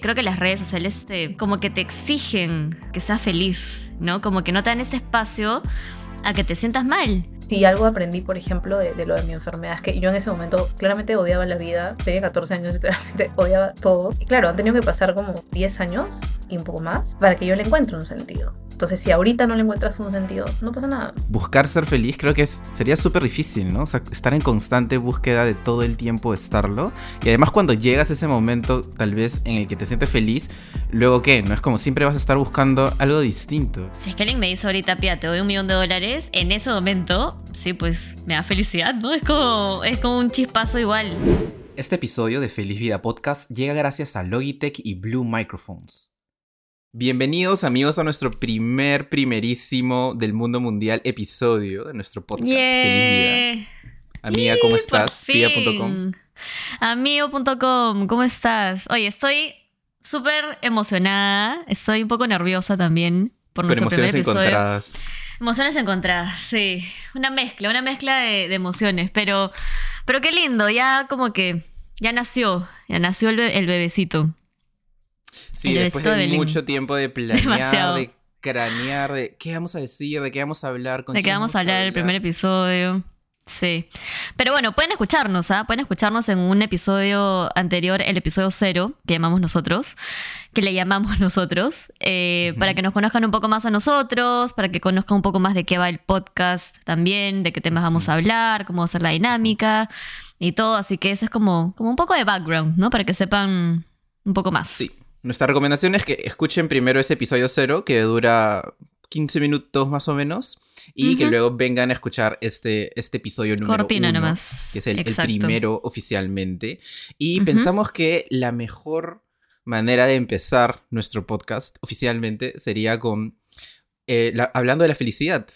Creo que las redes sociales te, como que te exigen que seas feliz, ¿no? Como que no te dan ese espacio a que te sientas mal. Si algo aprendí, por ejemplo, de, de, lo de mi enfermedad, es que yo en ese momento claramente odiaba la vida, tenía 14 años y claramente odiaba todo. Y claro, han tenido que pasar como 10 años y un poco más para que yo le encuentre un sentido. Entonces, si ahorita no le encuentras un sentido, no pasa nada. Buscar ser feliz creo que es, sería súper difícil, ¿no? O sea, estar en constante búsqueda de todo el tiempo estarlo. Y además cuando llegas a ese momento, tal vez, en el que te sientes feliz, luego qué, ¿no? Es como siempre vas a estar buscando algo distinto. Si es que alguien me dice ahorita, Pia, te doy un millón de dólares, en ese momento, sí, pues me da felicidad, ¿no? Es como, es como un chispazo igual. Este episodio de Feliz Vida Podcast llega gracias a Logitech y Blue Microphones. Bienvenidos amigos a nuestro primer, primerísimo del mundo mundial episodio de nuestro podcast Yeah. Feliz Vida. Amiga, ¿cómo Y estás? Pia.com. Amigo.com, ¿cómo estás? Oye, estoy súper emocionada, estoy un poco nerviosa también por nuestro primer episodio. encontradas. Emociones encontradas, sí. Una mezcla, una mezcla de, de emociones, pero, pero qué lindo, ya como que ya nació, ya nació el, be- el bebecito. Sí, después de mucho tiempo de planear, Demasiado. de cranear, de qué vamos a decir, de qué vamos a hablar, con De que vamos a hablar el primer hablar. episodio. Sí. Pero bueno, pueden escucharnos, ¿ah? Pueden escucharnos en un episodio anterior, el episodio cero, que llamamos nosotros, que le llamamos nosotros, eh, para que nos conozcan un poco más a nosotros, para que conozcan un poco más de qué va el podcast también, de qué temas vamos a hablar, cómo va a ser la dinámica y todo. Así que eso es como, como un poco de background, ¿no? Para que sepan un poco más. Sí. Nuestra recomendación es que escuchen primero ese episodio cero, que dura 15 minutos más o menos, y que luego vengan a escuchar este, este episodio número Cortina uno, nomás. que es el, primero oficialmente. Y pensamos que la mejor manera de empezar nuestro podcast oficialmente sería con eh, la- hablando de la felicidad.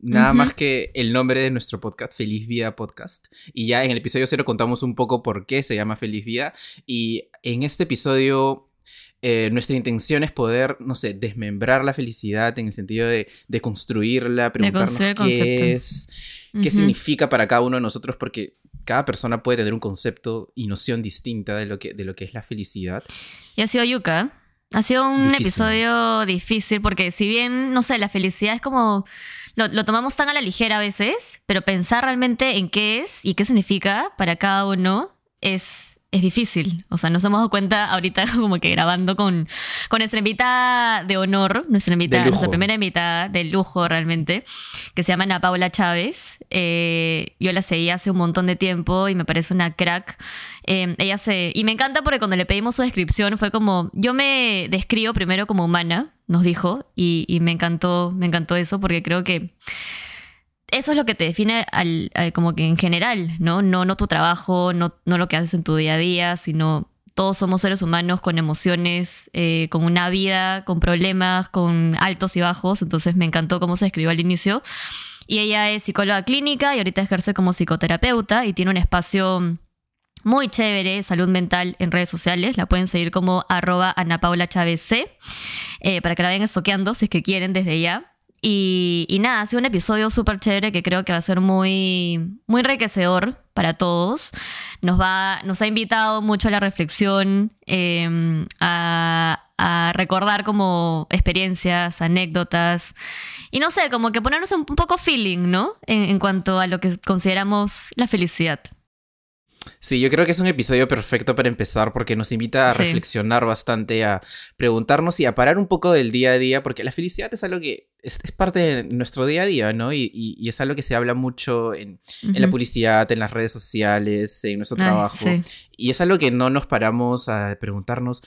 Nada más que el nombre de nuestro podcast, Feliz Vida Podcast. Y ya en el episodio cero contamos un poco por qué se llama Feliz Vida. Y en este episodio eh, nuestra intención es poder, no sé, desmembrar la felicidad en el sentido de, de construirla, preguntarnos construir qué es, qué significa para cada uno de nosotros, porque cada persona puede tener un concepto y noción distinta de lo que, de lo que es la felicidad. Y ha sido Yuka. Ha sido un Difícil. episodio difícil porque si bien, no sé, la felicidad es como... Lo, lo tomamos tan a la ligera a veces, pero pensar realmente en qué es y qué significa para cada uno es, es difícil. O sea, nos hemos dado cuenta ahorita como que grabando con, con nuestra invitada de honor, nuestra invitada, nuestra primera invitada de lujo realmente, que se llama Ana Paula Chávez. Eh, yo la seguí hace un montón de tiempo y me parece una crack. Eh, ella se. Y me encanta porque cuando le pedimos su descripción fue como. Yo me describo primero como humana, nos dijo, y, y me encantó, me encantó eso porque creo que. Eso es lo que te define al, como que en general, ¿no? No, no tu trabajo, no, no lo que haces en tu día a día, sino todos somos seres humanos con emociones, eh, con una vida, con problemas, con altos y bajos. Entonces me encantó cómo se escribió al inicio. Y ella es psicóloga clínica y ahorita ejerce como psicoterapeuta y tiene un espacio muy chévere, salud mental en redes sociales. La pueden seguir como arroba Ana Paula Chávez eh, para que la vayan estoqueando si es que quieren desde ya. Y, y nada, ha sido un episodio súper chévere que creo que va a ser muy, muy enriquecedor para todos. Nos, va, nos ha invitado mucho a la reflexión, eh, a, a recordar como experiencias, anécdotas y no sé, como que ponernos un, un poco feeling, ¿no? En, en cuanto a lo que consideramos la felicidad. Sí, yo creo que es un episodio perfecto para empezar porque nos invita a Sí. reflexionar bastante, a preguntarnos y a parar un poco del día a día, porque la felicidad es algo que es, es parte de nuestro día a día, ¿no? Y, y- y es algo que se habla mucho en, en la publicidad, en las redes sociales, en nuestro Ay, trabajo. sí. Y es algo que no nos paramos a preguntarnos,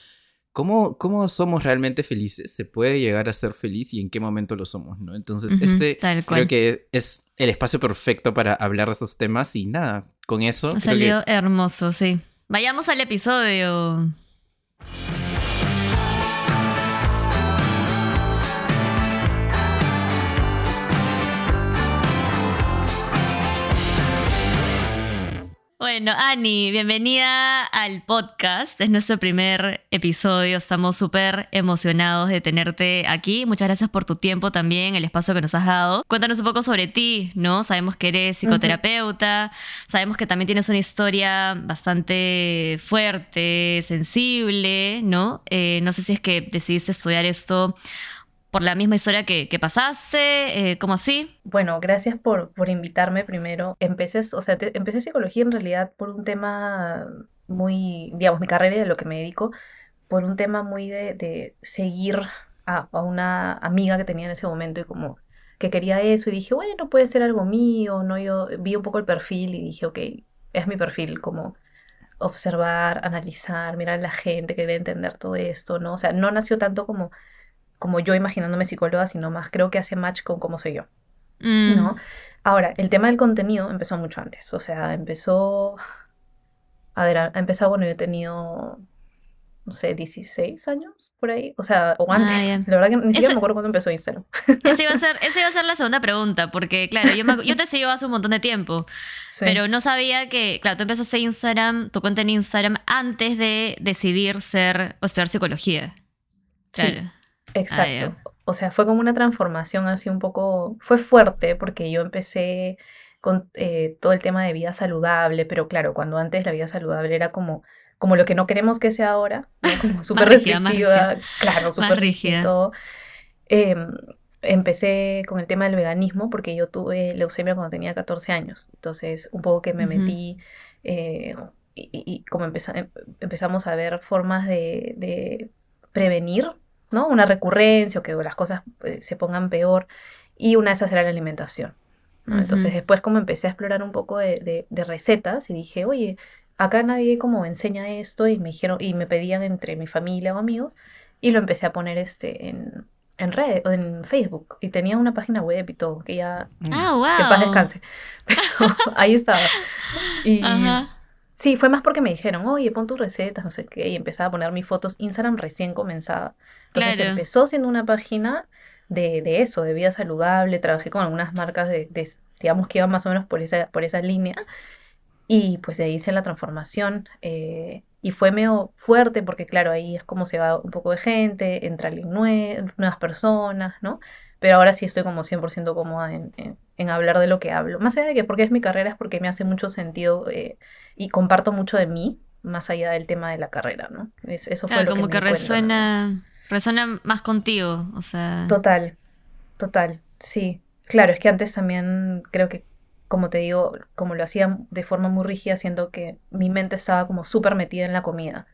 ¿cómo, ¿cómo somos realmente felices? ¿Se puede llegar a ser feliz y en qué momento lo somos, ¿no? Entonces, este creo que es el espacio perfecto para hablar de esos temas y nada, con eso... Ha que- salido hermoso, sí. Vayamos al episodio. Bueno, Ani, bienvenida al podcast. Es nuestro primer episodio. Estamos súper emocionados de tenerte aquí. Muchas gracias por tu tiempo también, el espacio que nos has dado. Cuéntanos un poco sobre ti, ¿no? Sabemos que eres psicoterapeuta, sabemos que también tienes una historia bastante fuerte, sensible, ¿no? Eh, no sé si es que decidiste estudiar esto por la misma historia que, pasaste? Eh, ¿Cómo así? Bueno, gracias por, por invitarme primero. Empecé, o sea, empecé psicología en realidad por un tema muy, digamos, mi carrera y de lo que me dedico, por un tema muy de, seguir a, una amiga que tenía en ese momento y como que quería eso y dije, bueno, puede ser algo mío, ¿no? Yo vi un poco el perfil y dije, ok, es mi perfil, como observar, analizar, mirar a la gente, querer entender todo esto, ¿no? O sea, no nació tanto como como yo imaginándome psicóloga, sino más creo que hace match con cómo soy yo. Mm. ¿No? Ahora, el tema del contenido empezó mucho antes. O sea, empezó. A ver, ha empezado, bueno, yo he tenido, no sé, 16 años por ahí. O sea, o ah, antes. la verdad que ni siquiera me acuerdo cuándo empezó Instagram. Esa iba, a ser, esa iba a ser la segunda pregunta, porque, claro, yo, yo te sigo hace un montón de tiempo. Pero no sabía que, claro, tú empezaste Instagram, tu cuenta en Instagram, antes de decidir ser o estudiar psicología. Claro. Sí. Exacto. o sea, fue como una transformación así un poco, fue fuerte porque yo empecé con eh, todo el tema de vida saludable, pero claro, cuando antes la vida saludable era como, como lo que no queremos que sea ahora, como súper restrictiva, claro, súper rígida. Em, empecé con el tema del veganismo porque yo tuve leucemia cuando tenía 14 años, entonces un poco que me metí eh, y, como em, empezamos a ver formas de, de prevenir ¿no? Una recurrencia o que las cosas eh, se pongan peor. Y una de esas era la alimentación. Entonces después como empecé a explorar un poco de, recetas y dije, oye, acá nadie como enseña esto y me dijeron, y me pedían entre mi familia o amigos y lo empecé a poner este en, en red, en Facebook y tenía una página web y todo, que ya ah, wow. que paz descanse. ahí estaba. Y sí, fue más porque me dijeron, oye, pon tus recetas, no sé qué, y empezaba a poner mis fotos. Instagram recién comenzaba. Entonces empezó siendo una página de, de, eso, de vida saludable. Trabajé con algunas marcas de, digamos que iban más o menos por esa, por esa línea. Y pues de ahí hice la transformación. Eh, y fue medio fuerte porque, claro, ahí es como se va un poco de gente, entra nuevas personas, ¿no? Pero ahora sí estoy como 100% cómoda en, en, hablar de lo que hablo. Más allá de que porque es mi carrera, es porque me hace mucho sentido eh, y comparto mucho de mí, más allá del tema de la carrera, ¿no? Es, eso fue lo como que, que resuena resuena más contigo, o sea. Total, total, sí. Claro, es que antes también creo que, como te digo, como lo hacía de forma muy rígida, siendo que mi mente estaba como súper metida en la comida.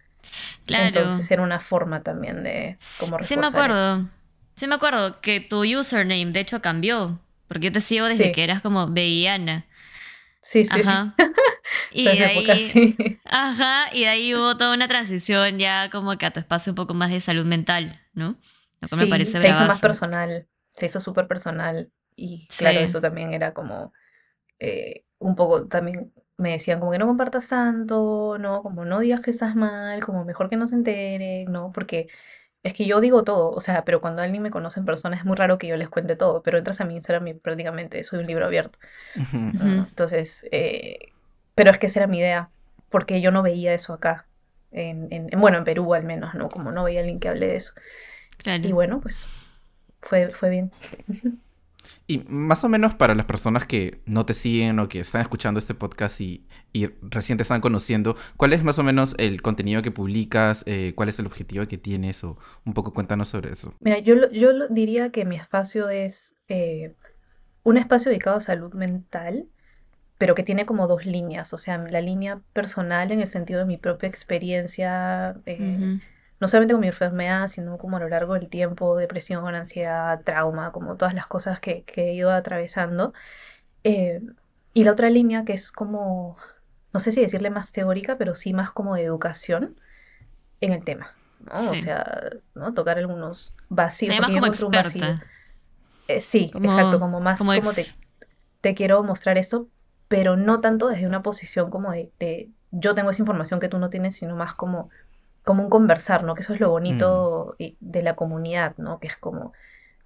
Claro. Entonces era una forma también de como Sí me acuerdo. Sí me acuerdo que tu username de hecho cambió. Porque yo te sigo desde que eras como veíana. Sí, sí, Ajá. sí. y de ahí, ajá, y de ahí hubo toda una transición ya como que a tu espacio un poco más de salud mental, ¿no? Lo que me parece se hizo más personal, se hizo súper personal y claro, eso también era como eh, un poco también me decían como que no compartas tanto, ¿no? Como no digas que estás mal, como mejor que no se entere, ¿no? Porque es que yo digo todo, o sea, pero cuando alguien me conoce en persona es muy raro que yo les cuente todo, pero entras a mi Instagram y prácticamente soy un libro abierto. Entonces, eh, pero es que esa era mi idea, porque yo no veía eso acá, en, en, bueno, en Perú al menos, ¿no? Como no veía alguien que hable de eso. Y bueno, pues fue, fue bien. Y más o menos para las personas que no te siguen o que están escuchando este podcast y, y recién te están conociendo, ¿cuál es más o menos el contenido que publicas? Eh, ¿Cuál es el objetivo que tienes? O un poco cuéntanos sobre eso. Mira, yo, yo diría que mi espacio es eh, un espacio dedicado a salud mental, pero que tiene como dos líneas. O sea, la línea personal en el sentido de mi propia experiencia. Eh, no solamente con mi enfermedad, sino como a lo largo del tiempo, depresión, ansiedad, trauma, como todas las cosas que, he ido atravesando. Eh, y la otra línea que es como, no sé si decirle más teórica, pero sí más como de educación en el tema. ¿no? O sea, ¿no? tocar algunos vacíos. Sí, más como eh, sí, exacto, como más como, te, te, quiero mostrar esto, pero no tanto desde una posición como de, de yo tengo esa información que tú no tienes, sino más como como un conversar, ¿no? Que eso es lo bonito mm. de la comunidad, ¿no? Que es como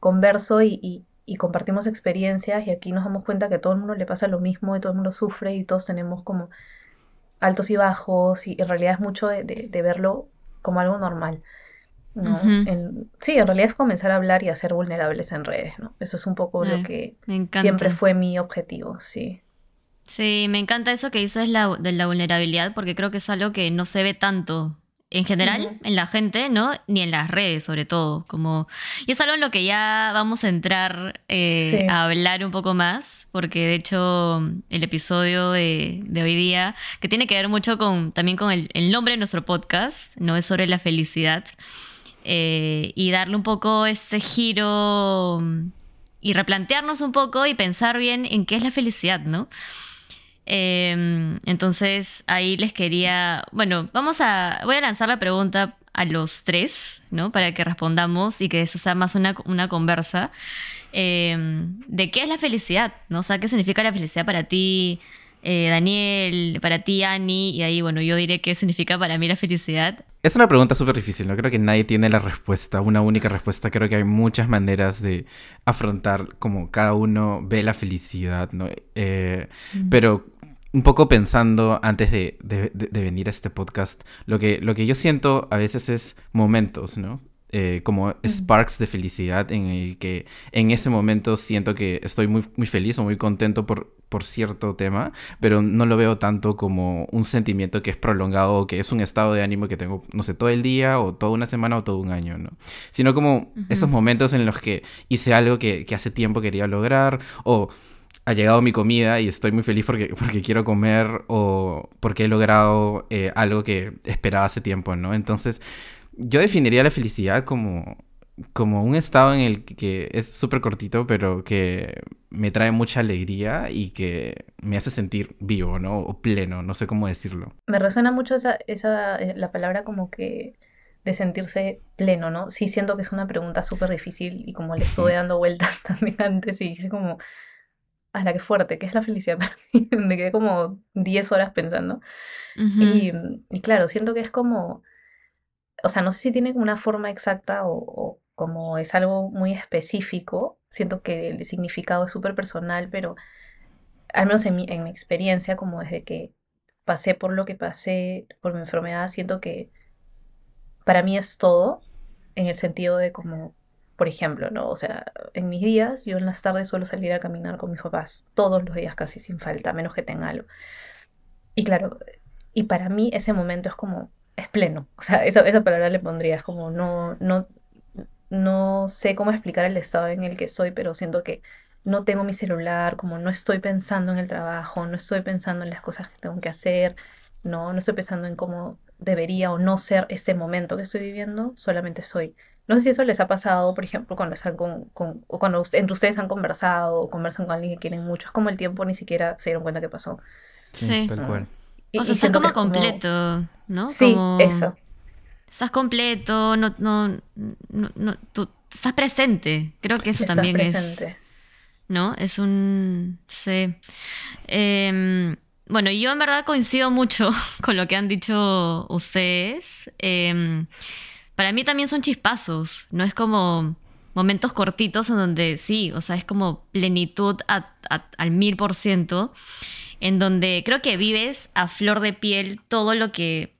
converso y, compartimos experiencias y aquí nos damos cuenta que a todo el mundo le pasa lo mismo y todo el mundo sufre y todos tenemos como altos y bajos y en realidad es mucho de, de- de verlo como algo normal. ¿no? En- sí, en realidad es comenzar a hablar y a ser vulnerables en redes, ¿no? Eso es un poco Ay, lo que siempre fue mi objetivo, sí. Sí, me encanta eso que dices la, de la vulnerabilidad porque creo que es algo que no se ve tanto en general Ujú. en la gente, ¿no? Ni en las redes sobre todo. Como... Y es algo en lo que ya vamos a entrar eh, Sí. a hablar un poco más porque de hecho el episodio de, de hoy día, que tiene que ver mucho con también con el, el nombre de nuestro podcast, ¿no? Es sobre la felicidad. eh, y darle un poco ese giro mm, y replantearnos un poco y pensar bien en qué es la felicidad, ¿no? Eh, entonces ahí les quería, bueno, vamos a, voy a lanzar la pregunta a los tres, ¿no? Para que respondamos y que eso sea más una, una conversa eh, de qué es la felicidad, ¿no? O sea, qué significa la felicidad para ti, eh, Daniel, para ti, Ani, y ahí, bueno, yo diré qué significa para mí la felicidad. Es una pregunta súper difícil, no creo que nadie tiene la respuesta, una única respuesta. Creo que hay muchas maneras de afrontar como cada uno ve la felicidad, ¿no? Eh, Pero un poco pensando antes de, de- de- de venir a este podcast, lo que, lo que yo siento a veces es momentos, ¿no? Eh, como sparks de felicidad en el que en ese momento siento que estoy muy, muy feliz o muy contento por, por cierto tema, pero no lo veo tanto como un sentimiento que es prolongado o que es un estado de ánimo que tengo, no sé, todo el día o toda una semana o todo un año, ¿no? Sino como esos momentos en los que hice algo que, que hace tiempo quería lograr o ha llegado mi comida y estoy muy feliz porque, porque quiero comer o porque he logrado eh, algo que esperaba hace tiempo, ¿no? Entonces, yo definiría la felicidad como, como un estado en el que es súper cortito, pero que me trae mucha alegría y que me hace sentir vivo, ¿no? O pleno, no sé cómo decirlo. Me resuena mucho esa, esa, eh, la palabra como que de sentirse pleno, ¿no? Sí siento que es una pregunta súper difícil y como le estuve dando vueltas también antes y dije como, a la que fuerte, ¿qué es la felicidad para mí? Me quedé como 10 horas pensando. Y, y claro, siento que es como, o sea, no sé si tiene una forma exacta o, o como es algo muy específico. Siento que el significado es súper personal, pero al menos en mi, en mi experiencia, como desde que pasé por lo que pasé, por mi enfermedad, siento que para mí es todo en el sentido de como, por ejemplo, ¿no? O sea, en mis días, yo en las tardes suelo salir a caminar con mis papás, todos los días casi sin falta, menos que tenga algo. Y claro, y para mí ese momento es como, es pleno. O sea, esa, esa palabra le pondría, es como, no, no, no sé cómo explicar el estado en el que estoy, pero siento que no tengo mi celular, como no estoy pensando en el trabajo, no estoy pensando en las cosas que tengo que hacer, no, no estoy pensando en cómo debería o no ser ese momento que estoy viviendo, solamente soy. No sé si eso les ha pasado, por ejemplo, cuando están con, con- o cuando entre ustedes han conversado o conversan con alguien que quieren mucho, es como el tiempo ni siquiera se dieron cuenta que pasó. Sí. tal cual. Y, O sea, como- completo, ¿no? Sí, Como- eso. Estás completo, no, no, no, no- tú estás presente. Creo que eso Estás también es, presente. ¿no? Es un, sí. Em, bueno, yo en verdad coincido mucho con lo que han dicho ustedes. Em, para mí también son chispazos, no es como momentos cortitos en donde sí, o sea, es como plenitud a- a- al mil por ciento, en donde creo que vives a flor de piel todo lo que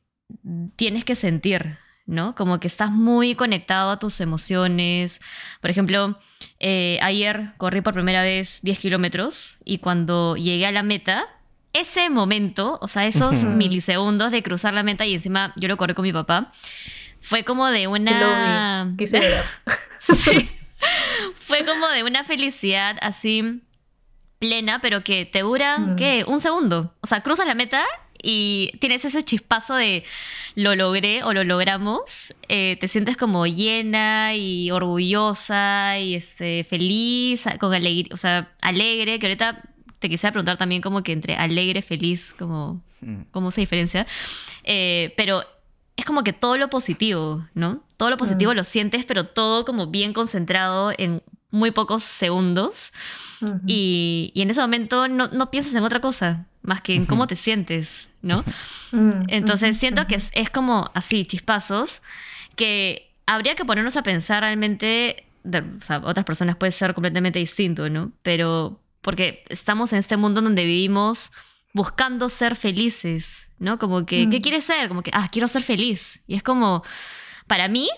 tienes que sentir, ¿no? Como que estás muy conectado a tus emociones. Por ejemplo, eh, ayer corrí por primera vez 10 kilómetros y cuando llegué a la meta, ese momento, o sea, esos milisegundos de cruzar la meta y encima yo lo corrí con mi papá, fue como de una... quise llorar. Sí. Fue como de una felicidad así plena, pero que te dura, Mm. ¿qué? Un segundo. O sea, cruzas la meta y tienes ese chispazo de lo logré o lo logramos. Eh, te sientes como llena y orgullosa y este, feliz, con alegría, o sea, alegre, que ahorita te quisiera preguntar también como que entre alegre, feliz, como Mm. cómo se diferencia. Eh, pero es como que todo lo positivo, ¿no? Todo lo positivo Mm. lo sientes, pero todo como bien concentrado en muy pocos segundos. Y, y en ese momento no, no piensas en otra cosa, más que en cómo te sientes, ¿no? Mm, Entonces siento que es, es como así, chispazos, que habría que ponernos a pensar realmente, de- o sea, otras personas puede ser completamente distinto, ¿no? Pero porque estamos en este mundo donde vivimos buscando ser felices, ¿no? Como que, ¿qué Mm. quieres ser? Como que, ah, quiero ser feliz. Y es como, para mí,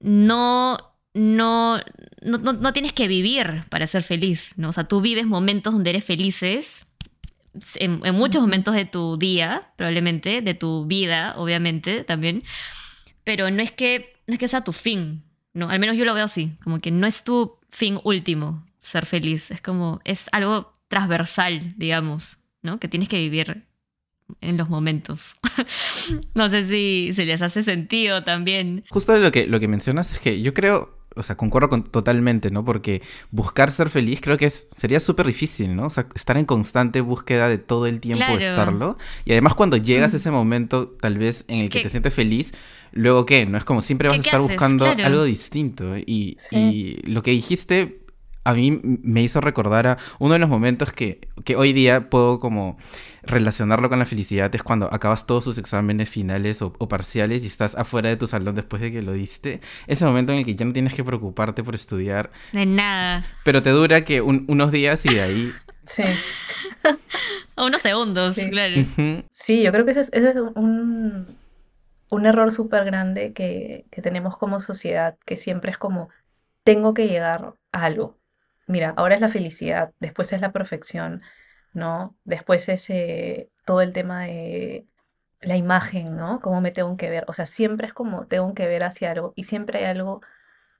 no, no, no, no, no tienes que vivir para ser feliz, ¿no? O sea, tú vives momentos donde eres felices, en, en muchos momentos de tu día, probablemente, de tu vida, obviamente, también, pero no es que, no es que sea tu fin, ¿no? Al menos yo lo veo así, como que no es tu fin último ser feliz, es como, es algo transversal, digamos, ¿no? Que tienes que vivir en los momentos. no sé si, si les hace sentido también. Justo lo que, lo que mencionas es que yo creo, o sea, concuerdo con, totalmente, ¿no? Porque buscar ser feliz creo que es, sería súper difícil, ¿no? O sea, estar en constante búsqueda de todo el tiempo Claro. estarlo. Y además cuando llegas a ese momento, tal vez en el que ¿Qué- te sientes feliz, luego qué, ¿no? Es como siempre vas ¿Qué- a estar haces? buscando Claro. algo distinto. Y, Sí. y lo que dijiste a mí me hizo recordar a uno de los momentos que, que hoy día puedo como relacionarlo con la felicidad es cuando acabas todos tus exámenes finales o, o parciales y estás afuera de tu salón después de que lo diste. Ese momento en el que ya no tienes que preocuparte por estudiar, De nada. pero te dura que un- unos días y de ahí... Sí. O unos segundos, Sí. claro. Sí, yo creo que ese es, ese es un, un error súper grande que, que tenemos como sociedad, que siempre es como, tengo que llegar a algo. Mira, ahora es la felicidad, después es la perfección, ¿no? Después es eh, todo el tema de la imagen, ¿no? Cómo me tengo que ver. O sea, siempre es como tengo que ver hacia algo y siempre hay algo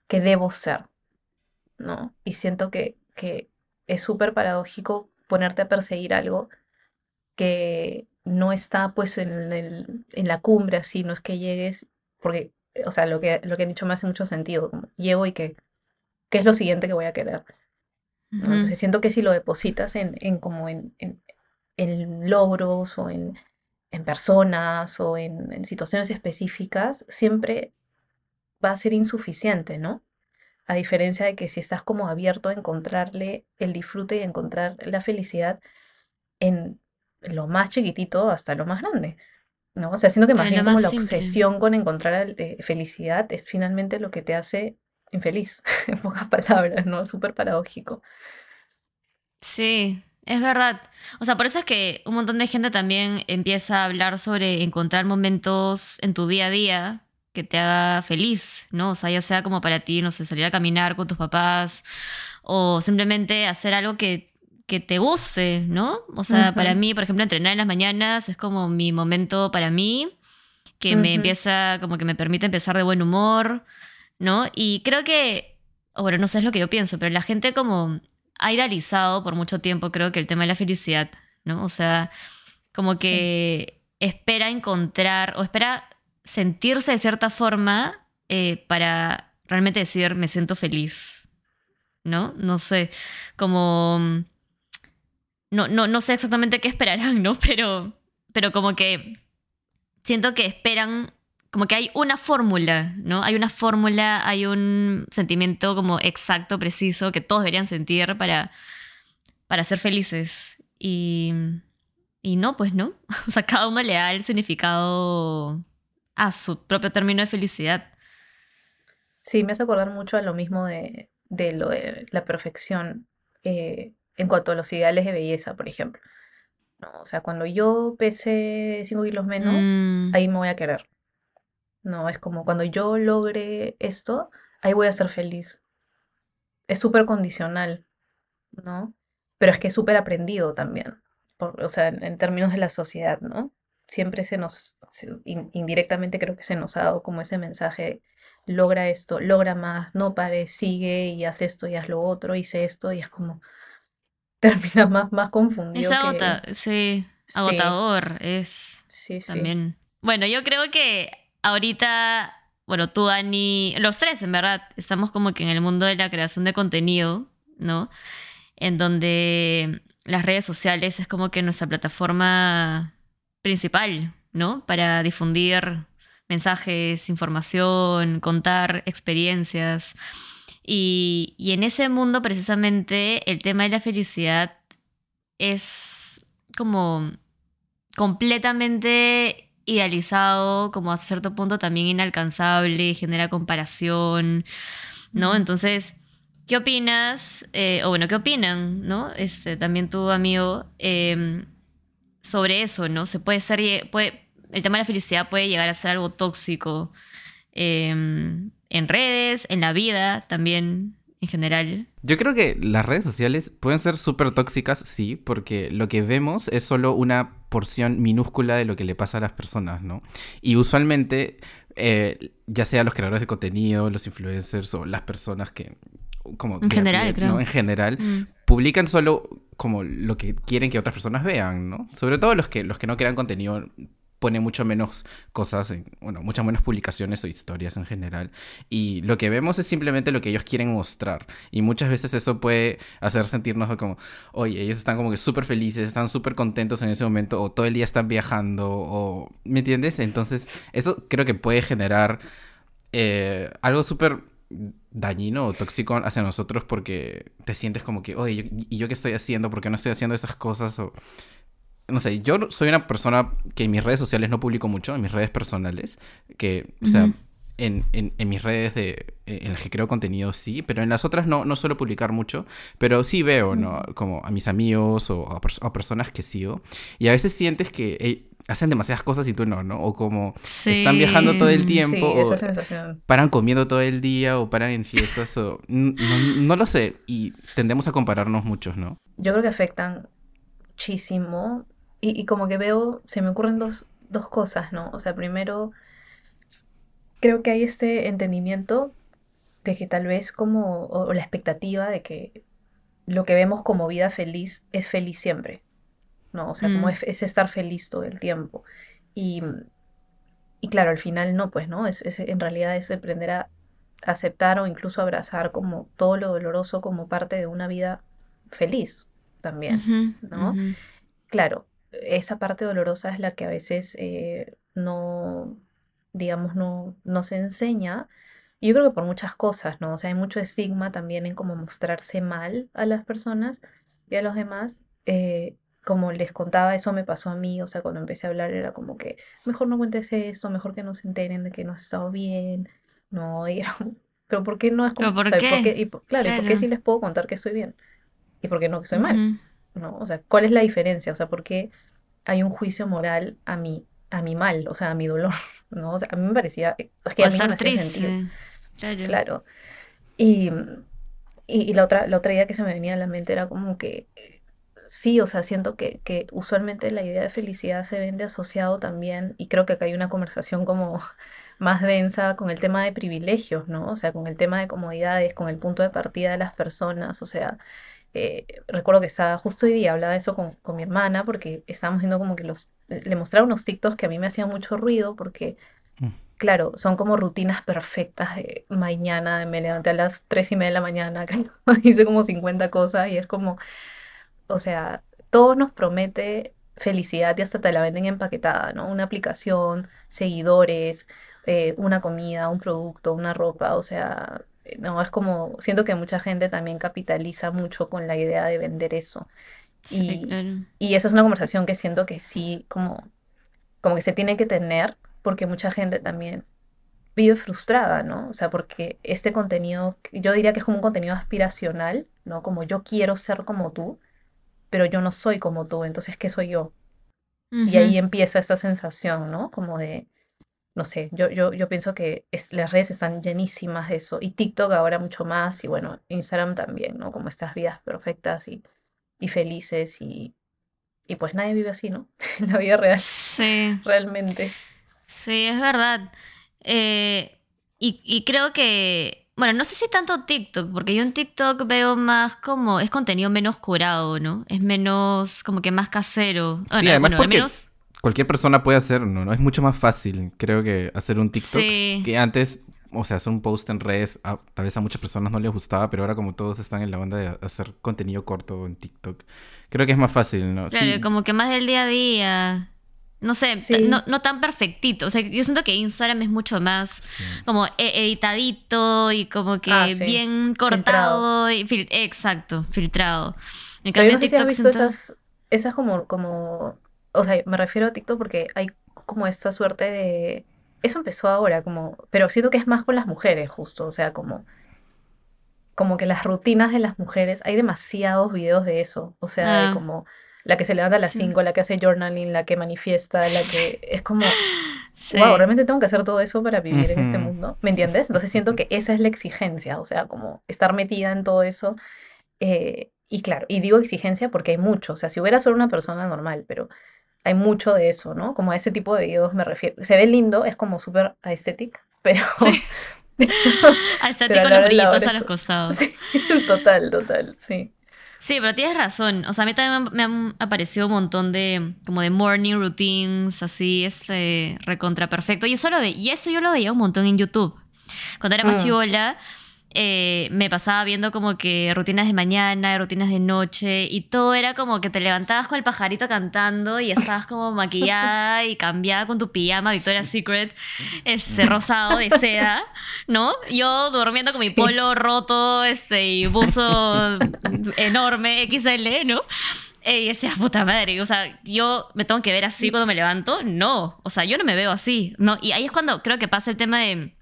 que debo ser, ¿no? Y siento que, que es súper paradójico ponerte a perseguir algo que no está pues en, el- en la cumbre así, no es que llegues, porque, o sea, lo que, lo que han dicho me hace mucho sentido, como llego y que, ¿qué es lo siguiente que voy a querer? Entonces siento que si lo depositas en, en como en, en, en logros o en, en personas o en, en situaciones específicas, siempre va a ser insuficiente, ¿no? A diferencia de que si estás como abierto a encontrarle el disfrute y a encontrar la felicidad en lo más chiquitito hasta lo más grande, ¿no? O sea, siento que más bien como más la simple. obsesión con encontrar eh, felicidad es finalmente lo que te hace infeliz, en pocas palabras, ¿no? Súper paradójico. Sí, es verdad. O sea, por eso es que un montón de gente también empieza a hablar sobre encontrar momentos en tu día a día que te haga feliz, ¿no? O sea, ya sea como para ti, no sé, salir a caminar con tus papás o simplemente hacer algo que, que te guste, ¿no? O sea, para mí, por ejemplo, entrenar en las mañanas es como mi momento para mí, que me empieza, como que me permite empezar de buen humor, ¿no? Y creo que, bueno, no sé es lo que yo pienso, pero la gente como ha idealizado por mucho tiempo, creo que el tema de la felicidad, ¿no? O sea, como que espera encontrar o espera sentirse de cierta forma eh, para realmente decir me siento feliz, ¿no? No sé, como... No, no, no sé exactamente qué esperarán, ¿no? Pero, pero como que siento que esperan, como que hay una fórmula, ¿no? Hay una fórmula, hay un sentimiento como exacto, preciso, que todos deberían sentir para, para ser felices. Y, y no, pues no. O sea, cada uno le da el significado a su propio término de felicidad. Sí, me hace acordar mucho a lo mismo de, de lo de la perfección eh, en cuanto a los ideales de belleza, por ejemplo. ¿no? O sea, cuando yo pese 5 kilos menos, Mm, ahí me voy a querer. No, es como cuando yo logre esto, ahí voy a ser feliz. Es súper condicional, ¿no? Pero es que es súper aprendido también, por- o sea, en, en términos de la sociedad, ¿no? Siempre se nos, se- in- indirectamente creo que se nos ha dado como ese mensaje, logra esto, logra más, no pares, sigue y haz esto y haz lo otro, hice esto y es como, termina más, más es confundido que... agota, sí, Sí, agotador, es sí, sí. también. Bueno, yo creo que ahorita, bueno, tú, Ani, los tres en verdad, estamos como que en el mundo de la creación de contenido, ¿no? En donde las redes sociales es como que nuestra plataforma principal, ¿no? Para difundir mensajes, información, contar experiencias. Y, y en ese mundo precisamente el tema de la felicidad es como completamente idealizado, como a cierto punto también inalcanzable, genera comparación, ¿no? Entonces, ¿qué opinas? Eh, o bueno, ¿qué opinan, no? Este, también tu amigo, eh, sobre eso, ¿no? Se puede ser, puede, el tema de la felicidad puede llegar a ser algo tóxico em, en redes, en la vida también en general. Yo creo que las redes sociales pueden ser súper tóxicas, sí, porque lo que vemos es solo una porción minúscula de lo que le pasa a las personas, ¿no? Y usualmente, eh, ya sea los creadores de contenido, los influencers o las personas que... Como en general, creo. En general, mm. publican solo como lo que quieren que otras personas vean, ¿no? Sobre todo los que, los que no crean contenido pone mucho menos cosas, en, bueno, muchas menos publicaciones o historias en general. Y lo que vemos es simplemente lo que ellos quieren mostrar. Y muchas veces eso puede hacer sentirnos como, oye, ellos están como que súper felices, están súper contentos en ese momento, o todo el día están viajando, o, ¿me entiendes? Entonces, eso creo que puede generar eh, algo súper dañino o tóxico hacia nosotros porque te sientes como que, oye, ¿y yo qué estoy haciendo? ¿Por qué no estoy haciendo esas cosas? O, no sé, yo soy una persona que en mis redes sociales no publico mucho, en mis redes personales, que, o sea, en, en, mis redes de, en las que creo contenido sí, pero en las otras no, no suelo publicar mucho, pero sí veo, ¿no? Como a mis amigos o a, personas que sigo, y a veces sientes que eh, hacen demasiadas cosas y tú no, ¿no? O como están viajando todo el tiempo, o paran comiendo todo el día, o paran en fiestas, o no, lo sé, y tendemos a compararnos muchos, ¿no? Yo creo que afectan muchísimo y, como que veo, se me ocurren dos, dos cosas, ¿no? O sea, primero, creo que hay este entendimiento de que tal vez como, o la expectativa de que lo que vemos como vida feliz es feliz siempre, ¿no? O sea, como mm. es, estar feliz todo el tiempo. Y, y claro, al final no, pues, ¿no? Es, es, en realidad es aprender a aceptar o incluso abrazar como todo lo doloroso como parte de una vida feliz también, ¿no? Claro, esa parte dolorosa es la que a veces eh, no, digamos, no, no se enseña. Yo creo que por muchas cosas, ¿no? O sea, hay mucho estigma también en cómo mostrarse mal a las personas y a los demás. Eh, como les contaba, eso me pasó a mí, o sea, cuando empecé a hablar era como que, mejor no cuentes esto, mejor que no se enteren de que no has estado bien, no, y era, pero ¿por qué no es como, ¿Pero por qué? y, claro, ¿y por qué sí les puedo contar que estoy bien? ¿Y por qué no que estoy mal? ¿No? O sea, ¿cuál es la diferencia? O sea, ¿por qué hay un juicio moral a mi, a mi mal, o sea, a mi dolor, ¿no? O sea, a mí me parecía, es que a mí no me hacía sentido. Claro. claro. Y, y, la, otra, la otra idea que se me venía a la mente era como que, sí, o sea, siento que, que usualmente la idea de felicidad se vende asociado también, y creo que acá hay una conversación como más densa con el tema de privilegios, ¿no? O sea, con el tema de comodidades, con el punto de partida de las personas, o sea, eh, recuerdo que estaba justo hoy día, hablaba de eso con, con, mi hermana, porque estábamos viendo como que los, le mostraba unos TikToks que a mí me hacían mucho ruido, porque, mm. claro, son como rutinas perfectas de mañana, me levanté a las 3 y media de la mañana, hice como 50 cosas y es como, o sea, todo nos promete felicidad y hasta te la venden empaquetada, ¿no? Una aplicación, seguidores, eh, una comida, un producto, una ropa, o sea, no, es como, siento que mucha gente también capitaliza mucho con la idea de vender eso. y, y esa es una conversación que siento que sí, como, como que se tiene que tener, porque mucha gente también vive frustrada, ¿no? O sea, porque este contenido, yo diría que es como un contenido aspiracional, ¿no? Como yo quiero ser como tú, pero yo no soy como tú, entonces, ¿qué soy yo? Y ahí empieza esta sensación, ¿no? Como de, no sé, yo, yo, yo pienso que las redes están llenísimas de eso. Y TikTok ahora mucho más. Y bueno, Instagram también, ¿no? Como estas vidas perfectas y, y felices. Y, y pues nadie vive así, ¿no? En la vida real. Sí. Realmente. Sí, es verdad. Eh, y, y creo que bueno, no sé si tanto TikTok, porque yo en TikTok veo más como es contenido menos curado, ¿no? Es menos como que más casero. sí, además porque, menos cualquier persona puede hacerlo, ¿no? Es mucho más fácil, creo que, hacer un TikTok que antes, o sea, hacer un post en redes, tal vez a muchas personas no les gustaba, pero ahora como todos están en la banda de hacer contenido corto en TikTok, creo que es más fácil, ¿no? Claro, como que más del día a día. No sé, no, no, tan perfectito. O sea, yo siento que Instagram es mucho más como e, editadito y como que ah, bien cortado. Y exacto, filtrado. En cambio, no sé si has visto esas, esas como, como o sea, me refiero a TikTok porque hay como esta suerte de... Eso empezó ahora, como, pero siento que es más con las mujeres, justo, o sea, como, como que las rutinas de las mujeres, hay demasiados videos de eso, o sea, de ah. como la que se levanta a las 5, la que hace journaling, la que manifiesta, la que es como, wow, realmente tengo que hacer todo eso para vivir en este mundo, ¿me entiendes? Entonces siento que esa es la exigencia, o sea, como estar metida en todo eso. Eh, y claro, y digo exigencia porque hay mucho, o sea, si hubiera solo una persona normal, pero hay mucho de eso, ¿no? Como a ese tipo de videos me refiero. Se ve lindo, es como súper aesthetic, pero... Sí. aesthetic con los brillitos a los costados. total, total, sí. Sí, pero tienes razón. O sea, a mí también me han aparecido un montón de como de morning routines, así, este, recontra perfecto. Y eso, lo ve y eso yo lo veía un montón en YouTube. Cuando era más mm. chivola, eh, me pasaba viendo como que rutinas de mañana, rutinas de noche, y todo era como que te levantabas con el pajarito cantando y estabas como maquillada y cambiada con tu pijama Victoria's Secret, ese rosado de seda, ¿no? Yo durmiendo con mi polo roto ese, y buzo enorme, XL, ¿no? Y decía, puta madre, o sea, yo me tengo que ver así cuando me levanto. No, o sea, yo no me veo así, ¿no? Y ahí es cuando creo que pasa el tema de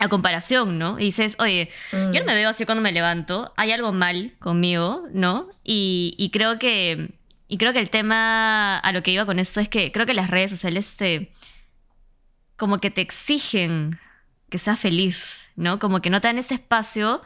a comparación, ¿no? Y dices, oye, yo no mm. me veo así cuando me levanto, hay algo mal conmigo, ¿no? Y, creo que y creo que el tema a lo que iba con esto es que creo que las redes sociales te como que te exigen que seas feliz, ¿no? Como que no te dan ese espacio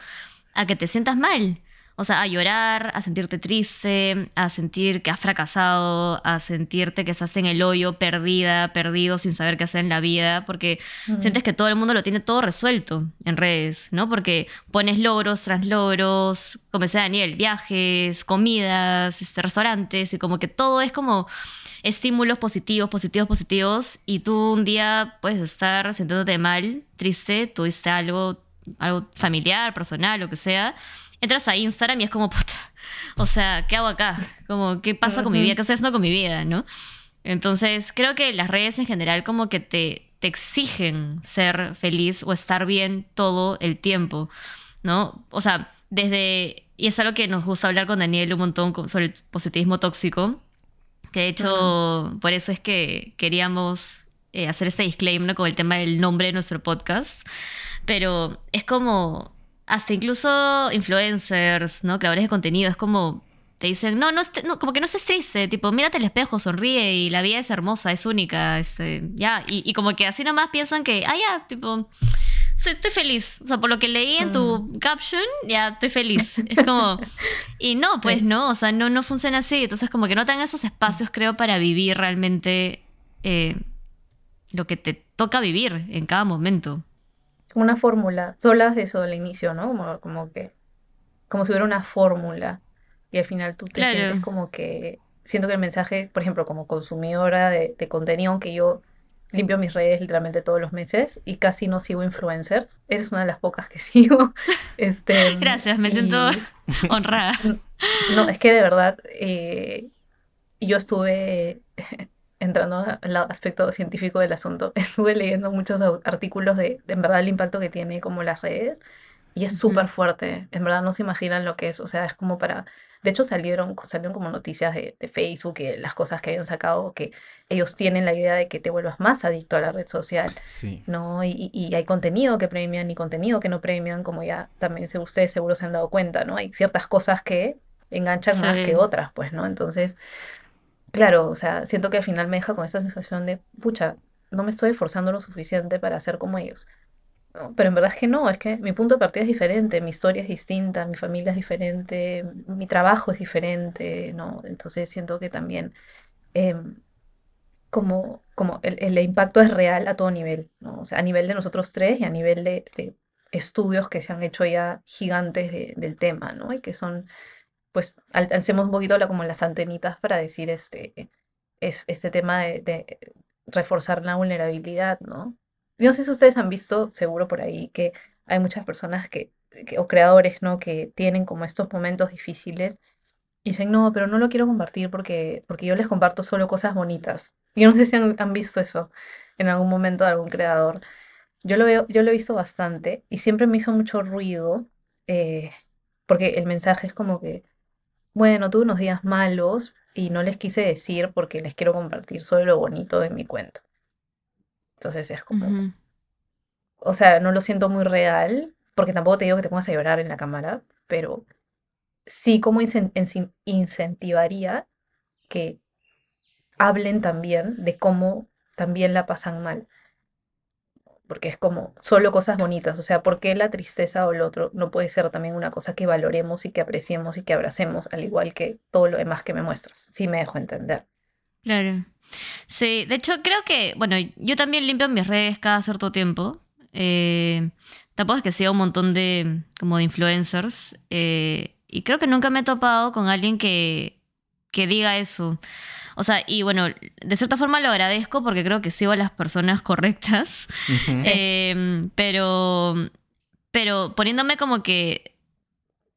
a que te sientas mal. O sea, a llorar, a sentirte triste, a sentir que has fracasado, a sentirte que estás en el hoyo, perdida, perdido, sin saber qué hacer en la vida, porque sientes que todo el mundo lo tiene todo resuelto en redes, ¿no? Porque pones logros tras logros, como decía Daniel, viajes, comidas, este, restaurantes, y como que todo es como estímulos positivos, positivos, positivos, y tú un día puedes estar sintiéndote mal, triste, tuviste algo, algo familiar, personal, lo que sea entras a Instagram y es como, puta, o sea, ¿qué hago acá? Como, ¿qué pasa con mi vida? ¿Qué estoy haciendo con mi vida? ¿No? Entonces, creo que las redes en general como que te, te exigen ser feliz o estar bien todo el tiempo, ¿no? O sea, desde, y es algo que nos gusta hablar con Daniel un montón sobre el positivismo tóxico, que de hecho, por eso es que queríamos eh, hacer este disclaimer con el tema del nombre de nuestro podcast, pero es como hasta incluso influencers, ¿no? Creadores de contenido, es como te dicen, no, no, no, como que no estés triste, tipo, mírate el espejo, sonríe y la vida es hermosa, es única, este, ya, y, como que así nomás piensan que, ah, ya, tipo, estoy feliz, o sea, por lo que leí en tu mm. caption, ya, estoy feliz, es como, y no, pues no, o sea, no, no funciona así, entonces como que no tengan esos espacios, creo, para vivir realmente eh, lo que te toca vivir en cada momento una fórmula. Tú hablas de eso al inicio, ¿no? Como, como que, como si hubiera una fórmula. Y al final tú te sientes como que, siento que el mensaje, por ejemplo, como consumidora de, contenido, aunque yo limpio mis redes literalmente todos los meses y casi no sigo influencers. Eres una de las pocas que sigo. Este, Gracias, me siento honrada. No, es que de verdad, eh, yo estuve entrando al aspecto científico del asunto, estuve leyendo muchos artículos de, en verdad el impacto que tiene como las redes y es súper fuerte, en verdad no se imaginan lo que es, o sea, es como para, de hecho salieron, salieron como noticias de, Facebook, y las cosas que habían sacado, que ellos tienen la idea de que te vuelvas más adicto a la red social, sí. ¿no? Y, y, hay contenido que premian y contenido que no premian, como ya también ustedes seguro se han dado cuenta, ¿no? Hay ciertas cosas que enganchan más que otras, pues, ¿no? Entonces, claro, o sea, siento que al final me deja con esa sensación de, pucha, no me estoy esforzando lo suficiente para ser como ellos. pero en verdad es que no, es que mi punto de partida es diferente, mi historia es distinta, mi familia es diferente, mi trabajo es diferente, ¿no? Entonces siento que también em, como, como el, impacto es real a todo nivel, ¿no? O sea, a nivel de nosotros tres y a nivel de, estudios que se han hecho ya gigantes del tema, ¿no? Y que son pues alcemos un poquito la, como las antenitas para decir este, es, este tema de, reforzar la vulnerabilidad, ¿no? no sé si ustedes han visto, seguro por ahí, que hay muchas personas que, o creadores, ¿no? Que tienen como estos momentos difíciles y dicen, no, pero no lo quiero compartir porque, porque yo les comparto solo cosas bonitas. Yo no sé si han, visto eso en algún momento de algún creador. Yo lo, veo, yo lo he visto bastante y siempre me hizo mucho ruido eh, porque el mensaje es como que bueno, tuve unos días malos y no les quise decir porque les quiero compartir solo lo bonito de mi cuento. Entonces es como, o sea, no lo siento muy real, porque tampoco te digo que te pongas a llorar en la cámara, pero sí como incentivaría que hablen también de cómo también la pasan mal. Porque es como solo cosas bonitas, o sea, ¿por qué la tristeza o lo otro no puede ser también una cosa que valoremos y que apreciemos y que abracemos, al igual que todo lo demás que me muestras? Sí me dejo entender. Claro. Sí, de hecho creo que, bueno, yo también limpio mis redes cada cierto tiempo. Eh, tampoco es que sea un montón de, como de influencers. Eh, y creo que nunca me he topado con alguien que, que diga eso. O sea, y bueno, de cierta forma lo agradezco porque creo que sigo a las personas correctas. Em, pero, pero poniéndome como que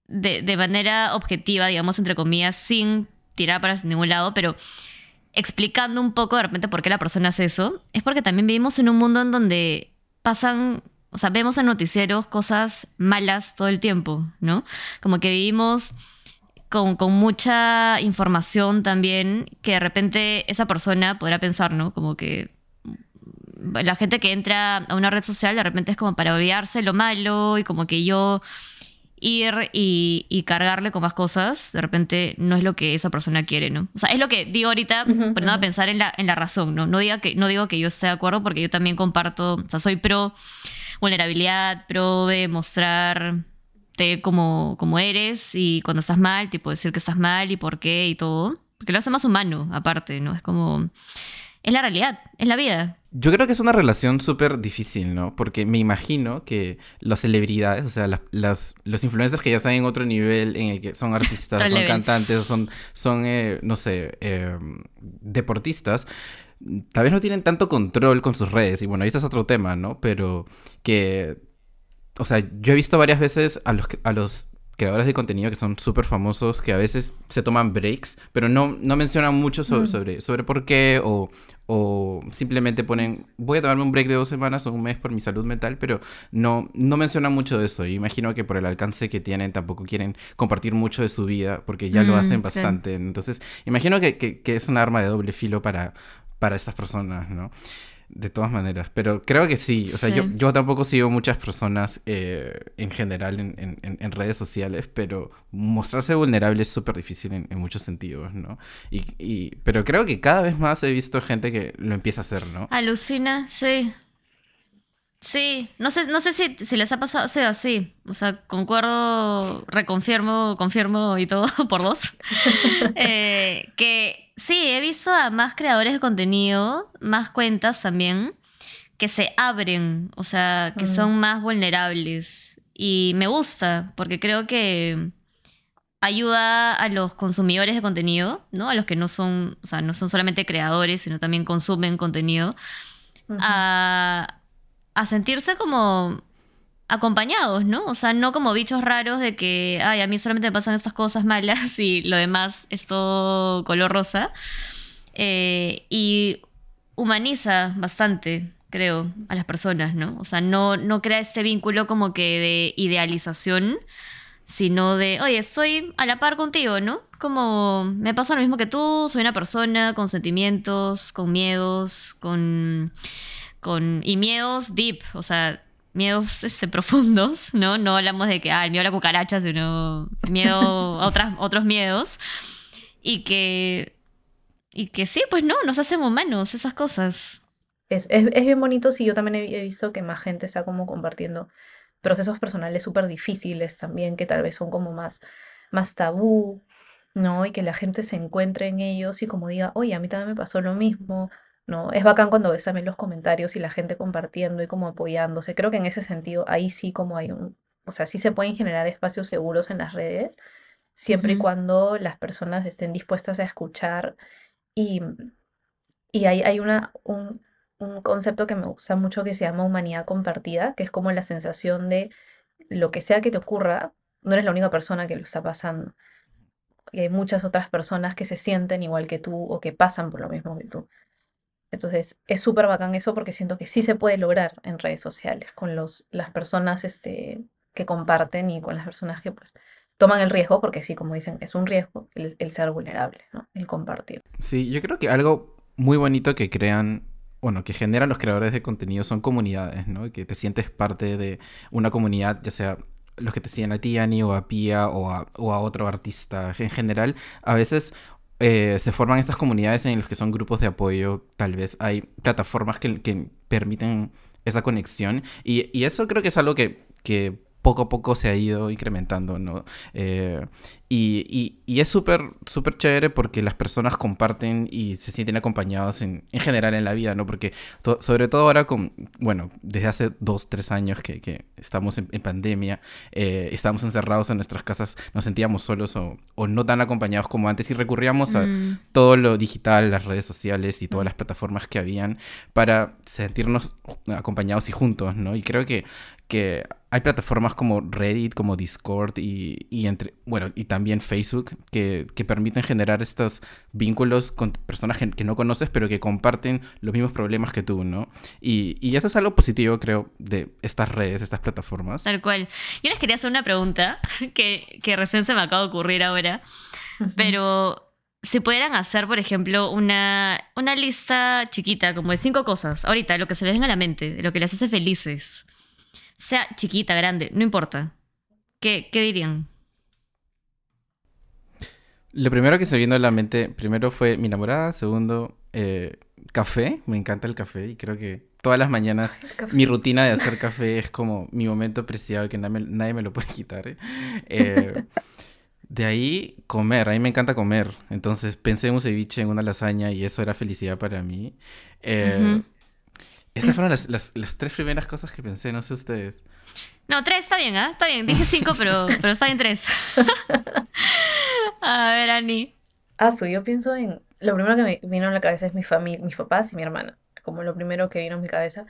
de, de, manera objetiva, digamos, entre comillas, sin tirar para ningún lado, pero explicando un poco de repente por qué la persona hace eso, es porque también vivimos en un mundo en donde pasan, o sea, vemos en noticieros cosas malas todo el tiempo, ¿no? Como que vivimos con, mucha información también que de repente esa persona podrá pensar, ¿no? Como que la gente que entra a una red social de repente es como para olvidarse lo malo y como que yo ir y, cargarle con más cosas, de repente no es lo que esa persona quiere, ¿no? O sea, es lo que digo ahorita, uh a pensar en la, en la razón, ¿no? No, diga que, no digo que yo esté de acuerdo porque yo también comparto, o sea, soy pro vulnerabilidad, pro de mostrar como, como eres y cuando estás mal, tipo decir que estás mal y por qué y todo. Porque lo hace más humano, aparte, ¿no? Es como... Es la realidad, es la vida. Yo creo que es una relación súper difícil, ¿no? Porque me imagino que las celebridades, o sea, las, los influencers que ya están en otro nivel, en el que son artistas, son cantantes, son, son eh, no sé, em, deportistas, tal vez no tienen tanto control con sus redes. Y bueno, ese es otro tema, ¿no? Pero que o sea, yo he visto varias veces a los, a los creadores de contenido que son súper famosos, que a veces se toman breaks, pero no, no mencionan mucho sobre, mm. sobre, sobre, por qué o, o, simplemente ponen, voy a tomarme un break de dos semanas o un mes por mi salud mental, pero no, no mencionan mucho de eso. Y imagino que por el alcance que tienen tampoco quieren compartir mucho de su vida, porque ya lo mm, hacen bastante. Entonces, imagino que, que, que, es un arma de doble filo para, para estas personas, ¿no? De todas maneras, pero creo que sí. O sea, Yo, yo tampoco sigo muchas personas eh, en general en, en, redes sociales, pero mostrarse vulnerable es súper difícil en, muchos sentidos, ¿no? Y, y, pero creo que cada vez más he visto gente que lo empieza a hacer, ¿no? Alucina, sí. Sí, no sé, no sé si, si les ha pasado, o sea, sí, o sea, concuerdo, reconfirmo, confirmo y todo por dos, eh, que sí, he visto a más creadores de contenido, más cuentas también, que se abren, o sea, que mm. son más vulnerables y me gusta, porque creo que ayuda a los consumidores de contenido, ¿no? A los que no son, o sea, no son solamente creadores, sino también consumen contenido, a a sentirse como acompañados, ¿no? O sea, no como bichos raros de que, ay, a mí solamente me pasan estas cosas malas y lo demás es todo color rosa. Eh, y humaniza bastante, creo, a las personas, ¿no? O sea, no, no crea este vínculo como que de idealización, sino de, oye, estoy a la par contigo, ¿no? Como me pasa lo mismo que tú, soy una persona con sentimientos, con miedos, con con, y miedos deep, o sea, miedos este, profundos, ¿no? No hablamos de que, ah, el miedo a la cucaracha, sino miedo a otras, otros miedos. Y que, y que sí, pues no, nos hacen humanos esas cosas. Es, es, es bien bonito, sí, yo también he, visto que más gente está como compartiendo procesos personales súper difíciles también, que tal vez son como más, más tabú, ¿no? Y que la gente se encuentre en ellos y como diga, oye, a mí también me pasó lo mismo, ¿no? Es bacán cuando ves también los comentarios y la gente compartiendo y como apoyándose. Creo que en ese sentido, ahí sí como hay un, o sea, sí se pueden generar espacios seguros en las redes, siempre y cuando las personas estén dispuestas a escuchar y, y hay, hay una, un, un concepto que me gusta mucho que se llama humanidad compartida, que es como la sensación de lo que sea que te ocurra, no eres la única persona que lo está pasando. Y hay muchas otras personas que se sienten igual que tú o que pasan por lo mismo que tú. Entonces es súper bacán eso porque siento que sí se puede lograr en redes sociales con los, las personas este, que comparten y con las personas que pues toman el riesgo, porque sí, como dicen, es un riesgo el, ser vulnerable, ¿no? el compartir. Sí, yo creo que algo muy bonito que crean bueno, que generan los creadores de contenido son comunidades, ¿no? Que te sientes parte de una comunidad, ya sea los que te siguen a ti, Annie, o a Pia, o a, o a otro artista en general. A veces eh, se forman estas comunidades en las que son grupos de apoyo, tal vez hay plataformas que, que permiten esa conexión. Y, y, eso creo que es algo que, que poco a poco se ha ido incrementando, ¿no? Eh, y, y, es súper, súper chévere porque las personas comparten y se sienten acompañados en, en general en la vida, ¿no? Porque sobre todo ahora con, bueno, desde hace dos, tres años que, que estamos en, pandemia, eh, estamos encerrados en nuestras casas, nos sentíamos solos o, o, no tan acompañados como antes y recurríamos a mm. todo lo digital, las redes sociales y todas mm. las plataformas que habían para sentirnos acompañados y juntos, ¿no? Y creo que, que hay plataformas como Reddit, como Discord y, y entre, bueno, y también Facebook que, que, permiten generar estos vínculos con personas que no conoces pero que comparten los mismos problemas que tú, ¿no? Y, y eso es algo positivo, creo, de estas redes, estas plataformas. Tal cual. Yo les quería hacer una pregunta que, que recién se me acaba de ocurrir ahora, pero si pudieran hacer, por ejemplo, una, una lista chiquita, como de cinco cosas, ahorita, lo que se les venga a la mente, lo que les hace felices sea chiquita, grande, no importa. ¿Qué, qué dirían? Lo primero que se vino a la mente, primero fue mi enamorada, segundo, eh, café, me encanta el café y creo que todas las mañanas mi rutina de hacer café es como mi momento preciado que nadie, nadie me lo puede quitar. ¿eh? Eh, de ahí, comer, a mí me encanta comer, entonces pensé en un ceviche, en una lasaña y eso era felicidad para mí. Estas fueron las, las, tres primeras cosas que pensé, no sé ustedes. No, tres está bien, ¿ah? Está bien. Dije cinco, pero, pero está bien tres. a ver, Ani. Ah, su, yo pienso en. Lo primero que me vino a la cabeza es mi familia, mis papás y mi hermana. Como lo primero que vino a mi cabeza.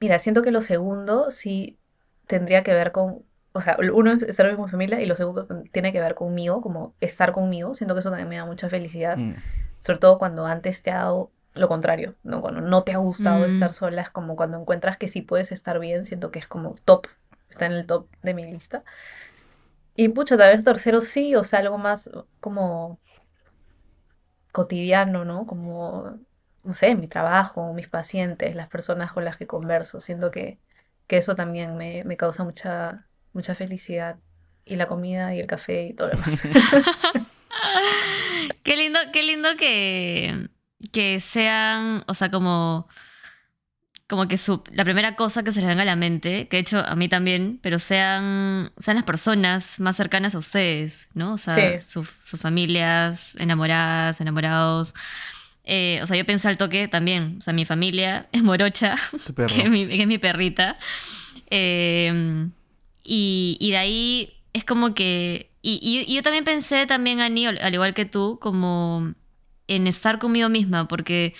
Mira, siento que lo segundo sí tendría que ver con. O sea, uno es estar con mi familia y lo segundo tiene que ver conmigo, como estar conmigo. Siento que eso también me da mucha felicidad. Mm. Sobre todo cuando antes te ha dado lo contrario, ¿no? Cuando no te ha gustado mm. estar sola, es como cuando encuentras que sí puedes estar bien, siento que es como top, está en el top de mi lista. Y pucha, tal vez tercero sí, o sea, algo más como cotidiano, ¿no? Como, no sé, mi trabajo, mis pacientes, las personas con las que converso, siento que, que eso también me, me causa mucha, mucha felicidad. Y la comida y el café y todo lo demás. qué lindo, qué lindo que que sean, o sea, como, como que su, la primera cosa que se les venga a la mente, que de hecho a mí también, pero sean, sean las personas más cercanas a ustedes, ¿no? O sea, sus familias, enamoradas, enamorados. Eh, o sea, yo pensé al toque también, o sea, mi familia es morocha, que es, mi, que es mi, perrita. Em, y, y de ahí es como que... Y, y, yo también pensé también, Ani, al igual que tú, como en estar conmigo misma, porque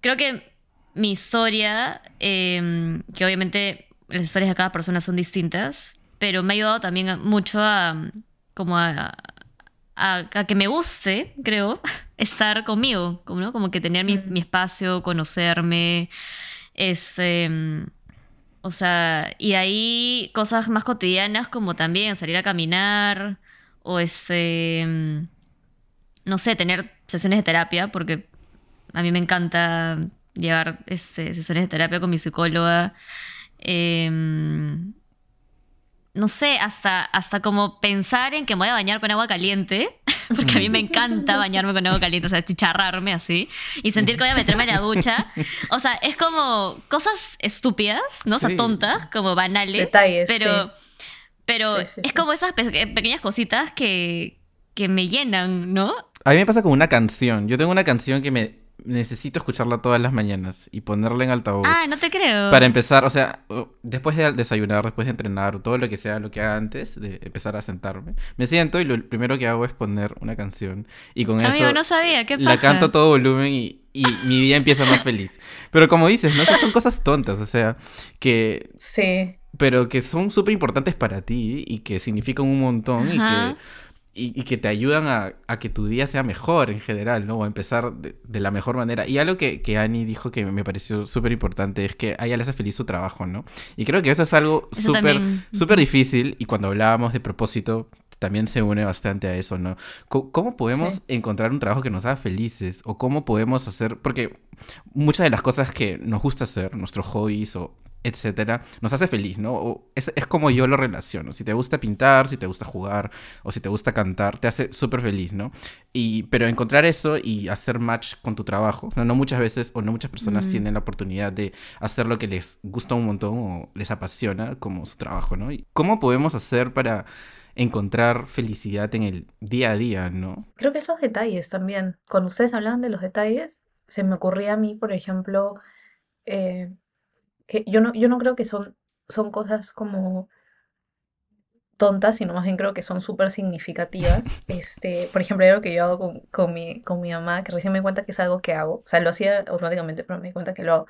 creo que mi historia, em, que obviamente las historias de cada persona son distintas, pero me ha ayudado también mucho a, como a, a, que me guste, creo, estar conmigo, como, como que tener mi, mi espacio, conocerme, este, o sea, y ahí cosas más cotidianas como también salir a caminar o este no sé, tener sesiones de terapia, porque a mí me encanta llevar este, sesiones de terapia con mi psicóloga. Em, no sé, hasta, hasta como pensar en que me voy a bañar con agua caliente, porque a mí me encanta bañarme con agua caliente, o sea, chicharrarme así, y sentir que voy a meterme en la ducha. O sea, es como cosas estúpidas, ¿no? O sea, tontas, como banales. Detalles. Pero, pero es como esas pequeñas cositas que, que me llenan, ¿no? A mí me pasa con una canción. Yo tengo una canción que me necesito escucharla todas las mañanas y ponerla en altavoz. Ah, no te creo. Para empezar, o sea, después de desayunar, después de entrenar, o todo lo que sea, lo que haga antes de empezar a sentarme, me siento y lo primero que hago es poner una canción. Y con Amigo, eso no sabía, ¿qué pasa? la canto a todo volumen y, y mi día empieza más feliz. Pero como dices, ¿no? Esas son cosas tontas, o sea, que... Sí. Pero que son súper importantes para ti y que significan un montón y que y, que te ayudan a, que tu día sea mejor en general, ¿no? O a empezar de, la mejor manera. Y algo que, que Annie dijo que me pareció súper importante es que a ella le hace feliz su trabajo, ¿no? Y creo que eso es algo súper súper difícil y cuando hablábamos de propósito también se une bastante a eso, ¿no? ¿Cómo podemos encontrar un trabajo que nos haga felices? ¿O cómo podemos hacer? Porque muchas de las cosas que nos gusta hacer, nuestros hobbies o etcétera, nos hace feliz, ¿no? Es, es, como yo lo relaciono. Si te gusta pintar, si te gusta jugar o si te gusta cantar, te hace súper feliz, ¿no? Y, pero encontrar eso y hacer match con tu trabajo, no, no muchas veces o no muchas personas tienen la oportunidad de hacer lo que les gusta un montón o les apasiona como su trabajo, ¿no? ¿Y ¿Cómo podemos hacer para encontrar felicidad en el día a día, ¿no? Creo que es los detalles también. Cuando ustedes hablaban de los detalles, se me ocurría a mí, por ejemplo, eh, que yo no, yo no creo que son, son cosas como tontas, sino más bien creo que son súper significativas. Este, por ejemplo, algo que yo hago con, con, mi, con mi mamá, que recién me di cuenta que es algo que hago, o sea, lo hacía automáticamente, pero me di cuenta que lo hago.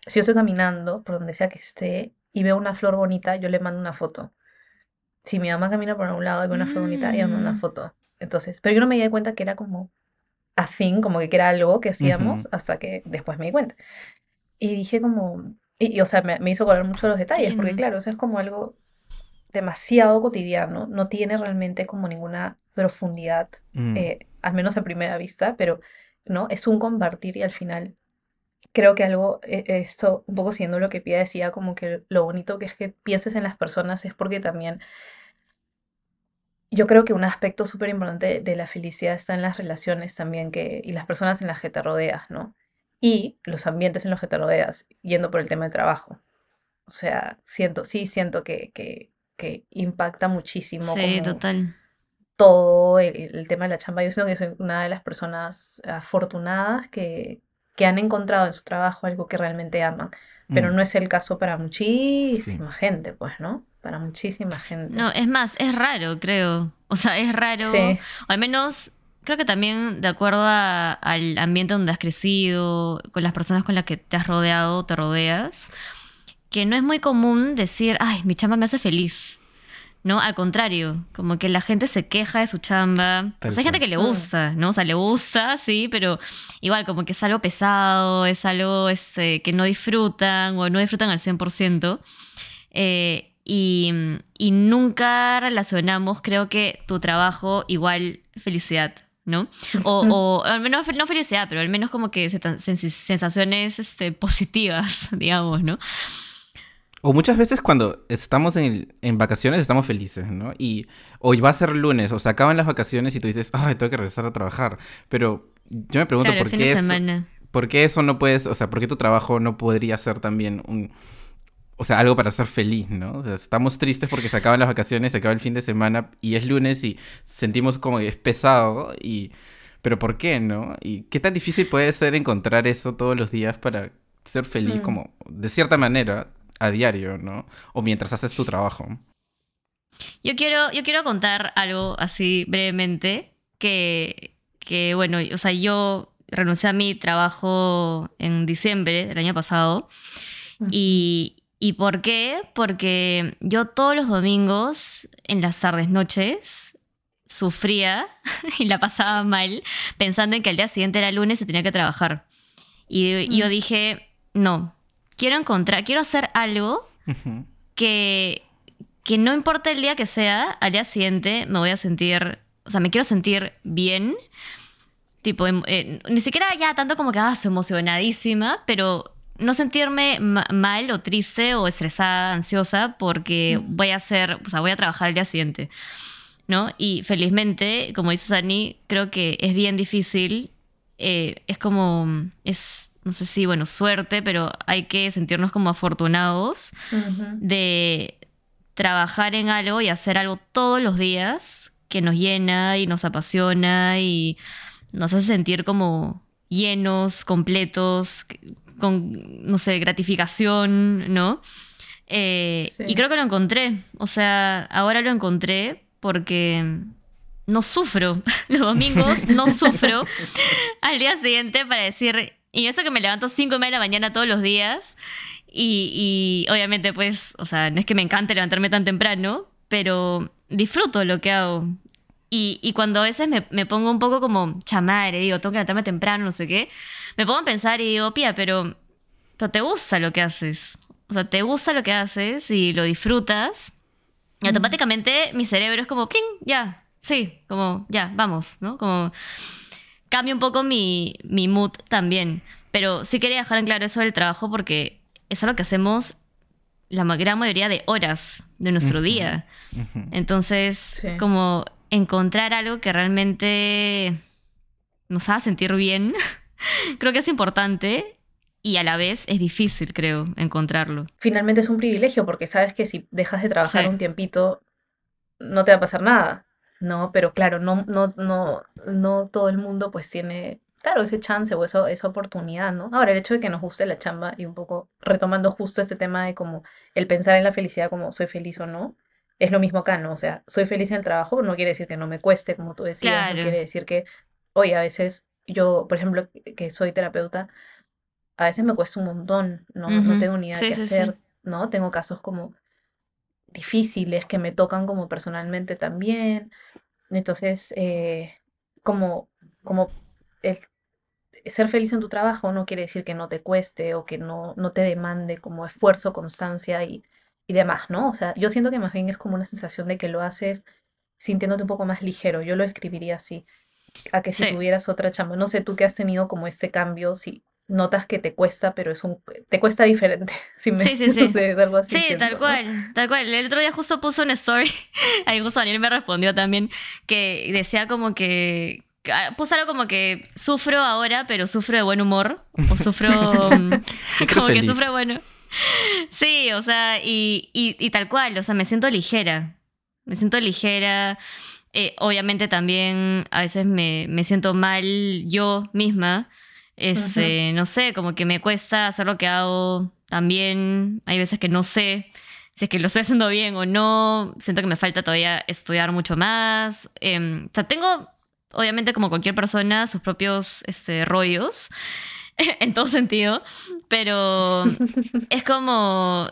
Si yo estoy caminando, por donde sea que esté, y veo una flor bonita, yo le mando una foto. Si mi mamá camina por un lado y ve una flor bonita, ella me manda una mm. foto. Entonces, pero yo no me di cuenta que era como a como que era algo que hacíamos, hasta que después me di cuenta. Y dije como, y, o sea, me, me hizo acordar mucho los detalles, porque claro, eso es como algo demasiado cotidiano, no tiene realmente como ninguna profundidad, mm. eh, al menos a primera vista, pero no, es un compartir y al final creo que algo, e, esto, un poco siguiendo lo que Pia decía, como que lo bonito que es que pienses en las personas es porque también yo creo que un aspecto súper importante de la felicidad está en las relaciones también que, y las personas en las que te rodeas, ¿no? Y los ambientes en los que te rodeas, yendo por el tema del trabajo. O sea, siento, sí siento que, que, que impacta muchísimo. Sí, total. Todo el, tema de la chamba. Yo siento que soy una de las personas afortunadas que, que han encontrado en su trabajo algo que realmente aman. Pero mm. no es el caso para muchísima gente, pues, ¿no? Para muchísima gente. No, es más, es raro, creo. O sea, es raro. Sí. al menos creo que también de acuerdo al ambiente donde has crecido, con las personas con las que te has rodeado, te rodeas, que no es muy común decir, ay, mi chamba me hace feliz. ¿no? Al contrario, como que la gente se queja de su chamba. o sea, hay gente que le gusta, ¿no? O sea, le gusta, sí, pero igual como que es algo pesado, es algo este, que no disfrutan o no disfrutan al 100%. Eh, y, y nunca relacionamos, creo que tu trabajo igual felicidad. ¿No? O, o, al menos no felicidad, pero al menos como que sensaciones este, positivas, digamos, ¿no? O muchas veces cuando estamos en, en, vacaciones estamos felices, ¿no? Y hoy va a ser lunes, o se acaban las vacaciones y tú dices, ay, tengo que regresar a trabajar. Pero yo me pregunto por qué eso, por qué eso no puedes, o sea, por qué tu trabajo no podría ser también un, o sea, algo para estar feliz, ¿no? O sea, estamos tristes porque se acaban las vacaciones, se acaba el fin de semana y es lunes y sentimos como que es pesado y... Pero ¿por qué, no? ¿Y qué tan difícil puede ser encontrar eso todos los días para ser feliz mm. como de cierta manera a diario, ¿no? O mientras haces tu trabajo. Yo quiero, yo quiero contar algo así brevemente que, que, bueno, o sea, yo renuncié a mi trabajo en diciembre del año pasado y, ¿Y por qué? Porque yo todos los domingos, en las tardes noches, sufría y la pasaba mal, pensando en que el día siguiente era lunes y tenía que trabajar. Y, yo mm. dije, no, quiero encontrar, quiero hacer algo que, que no importa el día que sea, al día siguiente me voy a sentir, o sea, me quiero sentir bien. Tipo, em, eh, ni siquiera ya tanto como que, ah, soy emocionadísima, pero no sentirme mal o triste o estresada, ansiosa, porque mm. voy a hacer, o sea, voy a trabajar el día siguiente, ¿no? Y felizmente, como dice Sani, creo que es bien difícil, eh, es como, es, no sé si, bueno, suerte, pero hay que sentirnos como afortunados de trabajar en algo y hacer algo todos los días que nos llena y nos apasiona y nos hace sentir como llenos, completos, con, no sé, gratificación, ¿no? Eh, y creo que lo encontré. O sea, ahora lo encontré porque no sufro. Los domingos no sufro al día siguiente para decir. Y eso que me levanto 5 y media de la mañana todos los días. Y, y, obviamente, pues, o sea, no es que me encante levantarme tan temprano, pero disfruto lo que hago. Y, y cuando a veces me, me, pongo un poco como chamadre, digo, tengo que levantarme temprano, no sé qué, me pongo a pensar y digo, pía, pero, pero te gusta lo que haces. O sea, te gusta lo que haces y lo disfrutas. Y automáticamente mi cerebro es como, ¡ping! Ya, sí, como, ya, vamos, ¿no? Como cambia un poco mi, mi mood también. Pero sí quería dejar en claro eso del trabajo porque es algo que hacemos la gran mayoría de horas de nuestro día. Entonces, como encontrar algo que realmente nos haga sentir bien, creo que es importante y a la vez es difícil, creo, encontrarlo. Finalmente es un privilegio porque sabes que si dejas de trabajar un tiempito, no te va a pasar nada, ¿no? Pero claro, no, no, no, no todo el mundo pues tiene claro, ese chance o eso, esa oportunidad, ¿no? Ahora, el hecho de que nos guste la chamba y un poco retomando justo este tema de como el pensar en la felicidad como soy feliz o no, es lo mismo acá, ¿no? O sea, soy feliz en el trabajo, no quiere decir que no me cueste, como tú decías, no quiere decir que, oye, a veces yo, por ejemplo, que soy terapeuta, a veces me cuesta un montón, no, no tengo ni idea de qué hacer, ¿no? Tengo casos como difíciles que me tocan como personalmente también. Entonces, eh, como, como el ser feliz en tu trabajo no quiere decir que no te cueste o que no, no te demande como esfuerzo, constancia y, y demás, ¿no? O sea, yo siento que más bien es como una sensación de que lo haces sintiéndote un poco más ligero. Yo lo escribiría así, a que si tuvieras otra chamba. No sé, tú que has tenido como este cambio, si notas que te cuesta, pero es un te cuesta diferente. Si me, sí, sí, sí. sí, tal cual, tal cual. El otro día justo puso una story, ahí justo Daniel me respondió también, que decía como que, Ah, puse algo como que sufro ahora, pero sufro de buen humor. O sufro. Mm, como que sufro bueno. Sí, o sea, y, y, tal cual, o sea, me siento ligera. Me siento ligera. Eh, obviamente también a veces me, me, siento mal yo misma. Este, No sé, como que me cuesta hacer lo que hago también. Hay veces que no sé si es que lo estoy haciendo bien o no. Siento que me falta todavía estudiar mucho más. Em, o sea, tengo obviamente como cualquier persona, sus propios este, rollos, en todo sentido, pero es como,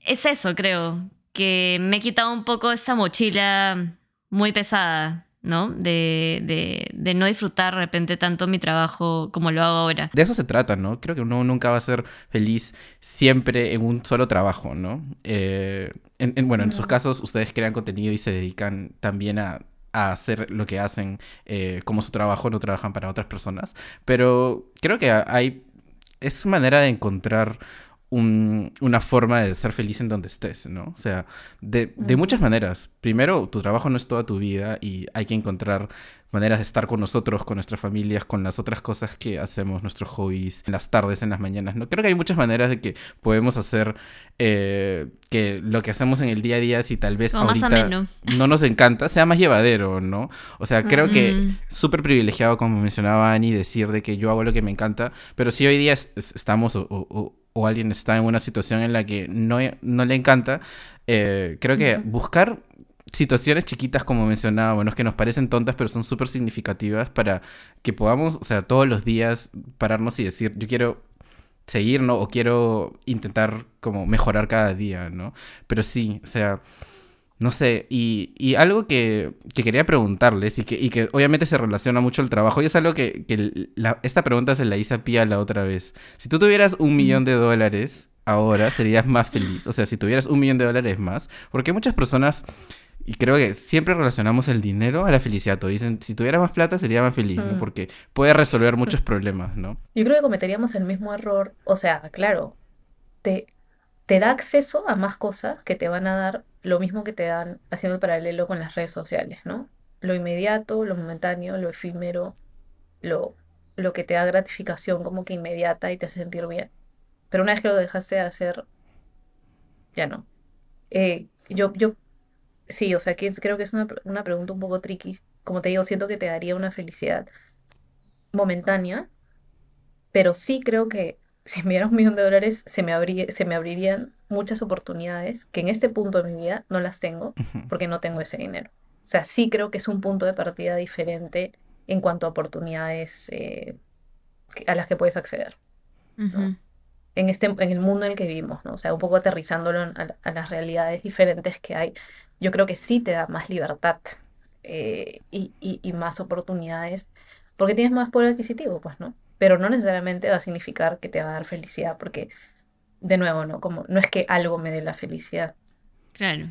es eso, creo, que me he quitado un poco esa mochila muy pesada. ¿no? De, de, de, no disfrutar de repente tanto mi trabajo como lo hago ahora. De eso se trata, ¿no? Creo que uno nunca va a ser feliz siempre en un solo trabajo, ¿no? Eh, bueno, en sus casos ustedes crean contenido y se dedican también a a hacer lo que hacen eh, como su trabajo, no trabajan para otras personas. Pero creo que hay, es manera de encontrar una forma de ser feliz en donde estés, ¿no? O sea, de, de, muchas maneras. Primero, tu trabajo no es toda tu vida y hay que encontrar maneras de estar con nosotros, con nuestras familias, con las otras cosas que hacemos, nuestros hobbies, en las tardes, en las mañanas, ¿no? Creo que hay muchas maneras de que podemos hacer eh, que lo que hacemos en el día a día, si tal vez ahorita no nos encanta, sea más llevadero, ¿no? O sea, creo que mm. súper privilegiado, como mencionaba Ani, decir de que yo hago lo que me encanta, pero si hoy día estamos o o alguien está en una situación en la que no, no le encanta, eh, creo que buscar situaciones chiquitas, como mencionaba, bueno, es que nos parecen tontas, pero son súper significativas para que podamos, o sea, todos los días pararnos y decir, yo quiero seguir, ¿no? O quiero intentar como mejorar cada día, ¿no? Pero sí, o sea, no sé, y, y algo que, que, quería preguntarles y que, y que obviamente se relaciona mucho al trabajo, y es algo que, que esta pregunta se la hice a Pia la otra vez. Si tú tuvieras un millón de dólares ahora, serías más feliz. O sea, si tuvieras un millón de dólares más, porque muchas personas, y creo que siempre relacionamos el dinero a la felicidad. Todos dicen, si tuviera más plata, sería más feliz, ¿no? Mm. Porque puede resolver muchos problemas, ¿no? Yo creo que cometeríamos el mismo error. O sea, claro, te, te da acceso a más cosas que te van a dar lo mismo que te dan haciendo el paralelo con las redes sociales, ¿no? Lo inmediato, lo momentáneo, lo efímero, lo, lo que te da gratificación como que inmediata y te hace sentir bien. Pero una vez que lo dejaste de hacer, ya no. Eh, yo, yo, sí, o sea, que creo que es una, una pregunta un poco tricky. Como te digo, siento que te daría una felicidad momentánea, pero sí creo que si me diera un millón de dólares, se me, se me abrirían muchas oportunidades que en este punto de mi vida no las tengo porque no tengo ese dinero. O sea, sí creo que es un punto de partida diferente en cuanto a oportunidades eh, a las que puedes acceder. En, este, en el mundo en el que vivimos, ¿no? O sea, un poco aterrizándolo a, las realidades diferentes que hay, yo creo que sí te da más libertad eh, y, y más oportunidades porque tienes más poder adquisitivo, pues, ¿no? Pero no necesariamente va a significar que te va a dar felicidad, porque, de nuevo, ¿no? Como, no es que algo me dé la felicidad. Claro.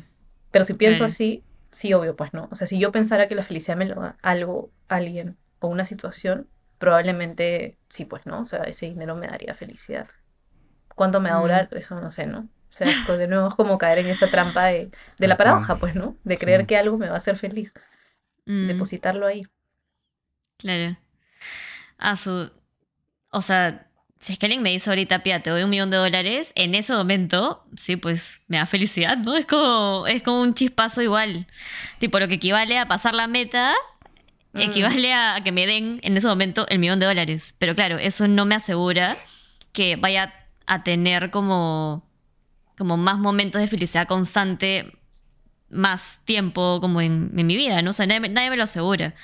Pero si pienso así, sí, obvio, pues no. O sea, si yo pensara que la felicidad me lo da algo, alguien o una situación, probablemente sí, pues no. O sea, ese dinero me daría felicidad. ¿Cuánto me va a durar? Eso no sé, ¿no? O sea, pues de nuevo es como caer en esa trampa de, de la paradoja, pues, ¿no? De creer Sí. que algo me va a hacer feliz. Mm, Depositarlo ahí. claro. Ah, su. O sea, si es que alguien me dice ahorita, Pia, te doy un millón de dólares, en ese momento, sí, pues me da felicidad, ¿no? Es como, es como un chispazo igual. Tipo, lo que equivale a pasar la meta, Mm. equivale a que me den en ese momento el millón de dólares. Pero claro, eso no me asegura que vaya a tener como, como más momentos de felicidad constante, más tiempo como en, en mi vida, ¿no? O sea, nadie me lo asegura.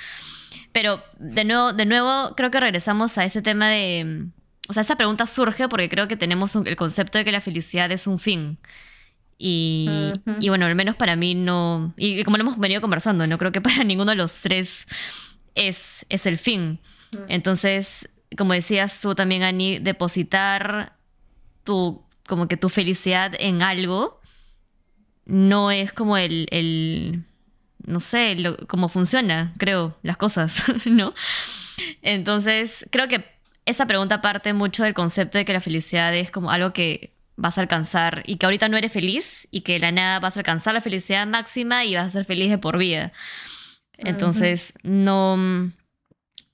Pero de nuevo, de nuevo, creo que regresamos a ese tema de. O sea, esa pregunta surge porque creo que tenemos un- el concepto de que la felicidad es un fin. Y, y bueno, al menos para mí no. Y como lo hemos venido conversando, no creo que para ninguno de los tres es, es el fin. Mm. Entonces, como decías tú también, Ani, depositar tu, como que tu felicidad en algo no es como el, el no sé, lo- cómo funciona, creo, las cosas, ¿no? Entonces, creo que esa pregunta parte mucho del concepto de que la felicidad es como algo que vas a alcanzar y que ahorita no eres feliz y que de la nada vas a alcanzar la felicidad máxima y vas a ser feliz de por vida. Entonces, no,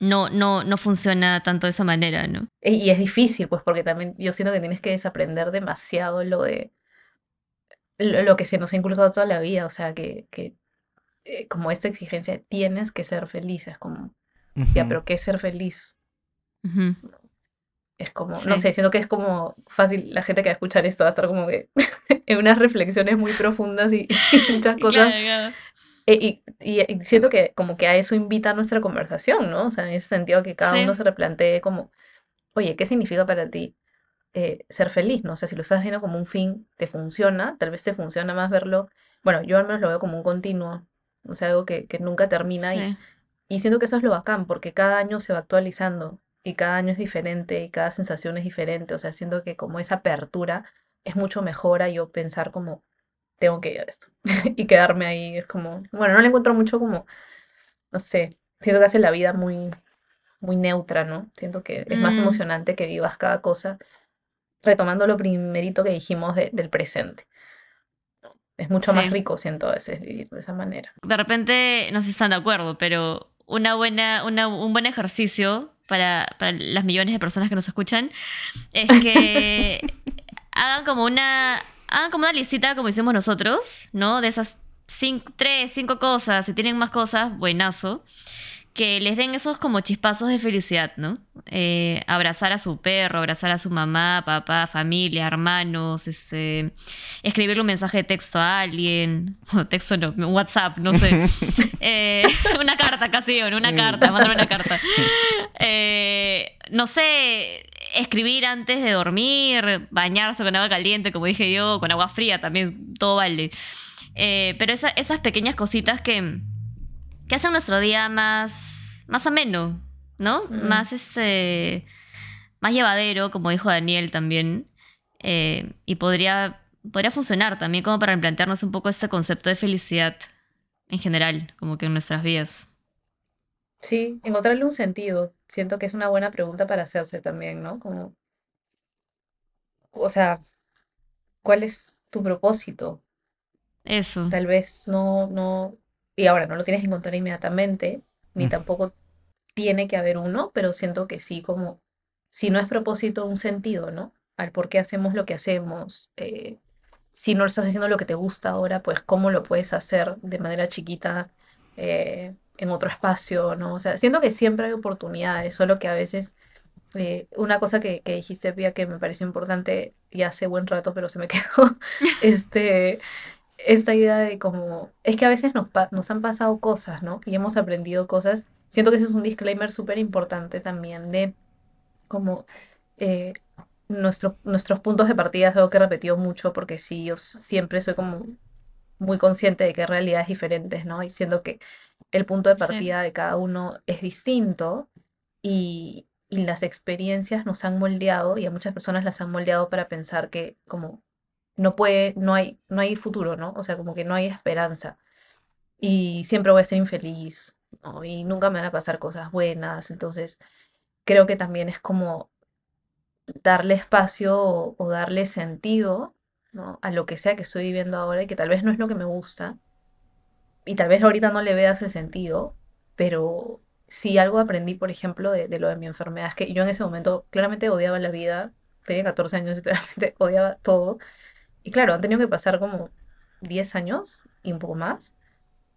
no, no, no funciona tanto de esa manera, ¿no? Y es difícil, pues, porque también yo siento que tienes que desaprender demasiado lo de lo, lo que se nos ha inculcado toda la vida, o sea, que, que eh, como esta exigencia, tienes que ser feliz, es como, ya, pero ¿qué es ser feliz? Es como, Sí. no sé, siento que es como fácil, la gente que va a escuchar esto va a estar como que en unas reflexiones muy profundas y, y muchas cosas. Claro, claro. E- Y, y- y siento que como que a eso invita nuestra conversación, ¿no? O sea, en ese sentido que cada Sí. uno se replantee como, oye, ¿qué significa para ti eh, ser feliz, ¿no? O sea, si lo estás viendo como un fin, te funciona, tal vez te funciona más verlo, bueno, yo al menos lo veo como un continuo, o sea, algo que, que nunca termina y, Sí. y siento que eso es lo bacán, porque cada año se va actualizando y cada año es diferente y cada sensación es diferente, o sea, siento que como esa apertura es mucho mejor a yo pensar como, tengo que ir a esto y quedarme ahí, es como, bueno, no le encuentro mucho como, no sé, siento que hace la vida muy, muy neutra, ¿no? Siento que es más Mm. emocionante que vivas cada cosa retomando lo primerito que dijimos de- del presente. Es mucho más Sí. rico, siento a veces, vivir de esa manera. de repente no sé si están de acuerdo, pero una buena, una- un buen ejercicio para, para las millones de personas que nos escuchan es que hagan como una hagan como una listita como hicimos nosotros, ¿no? De esas cinco, tres, cinco cosas, si tienen más cosas, buenazo. Que les den esos como chispazos de felicidad, ¿no? Eh, abrazar a su perro, abrazar a su mamá, papá, familia, hermanos, este, escribirle un mensaje de texto a alguien, o texto no, WhatsApp, no sé. Eh, una carta casi, bueno, una carta, mandar una carta. Eh, no sé, escribir antes de dormir, bañarse con agua caliente, como dije yo, con agua fría también, todo vale. Pero esa- esas pequeñas cositas que, que hacen nuestro día más, más ameno, ¿no? Mm. Más este más llevadero, como dijo Daniel también. Eh, y podría, podría funcionar también como para replantearnos un poco este concepto de felicidad en general, como que en nuestras vidas. Sí, encontrarle un sentido. Siento que es una buena pregunta para hacerse también, ¿no? Como, o sea, ¿cuál es tu propósito? Eso. Tal vez no, no, y ahora no lo tienes que encontrar inmediatamente, ni Mm. tampoco tiene que haber uno, pero siento que sí, como, si no es propósito, un sentido, ¿no? Al por qué hacemos lo que hacemos. eh, si no estás haciendo lo que te gusta ahora, pues cómo lo puedes hacer de manera chiquita eh, en otro espacio, ¿no? O sea, siento que siempre hay oportunidades, solo que a veces eh, una cosa que, que dijiste, Pia, que me pareció importante y hace buen rato, pero se me quedó, este, esta idea de como, es que a veces nos, han pasado cosas, ¿no? Y hemos aprendido cosas. Siento que ese es un disclaimer súper importante también de como eh, nuestro- nuestros puntos de partida es algo que he repetido mucho porque sí, yo siempre soy como muy consciente de que hay realidades diferentes, ¿no? Y siento que el punto de Sí. partida de cada uno es distinto y, y las experiencias nos han moldeado y a muchas personas las han moldeado para pensar que como no puede, no hay, no hay futuro, ¿no? O sea, como que no hay esperanza y siempre voy a ser infeliz. Y nunca me van a pasar cosas buenas, entonces creo que también es como darle espacio o, o darle sentido, ¿no? a lo que sea que estoy viviendo ahora y que tal vez no es lo que me gusta. Y tal vez ahorita no le veas el sentido, pero si algo aprendí, por ejemplo, de, de lo de mi enfermedad, es que yo en ese momento claramente odiaba la vida, tenía 14 años y claramente odiaba todo. Y claro, han tenido que pasar como 10 años y un poco más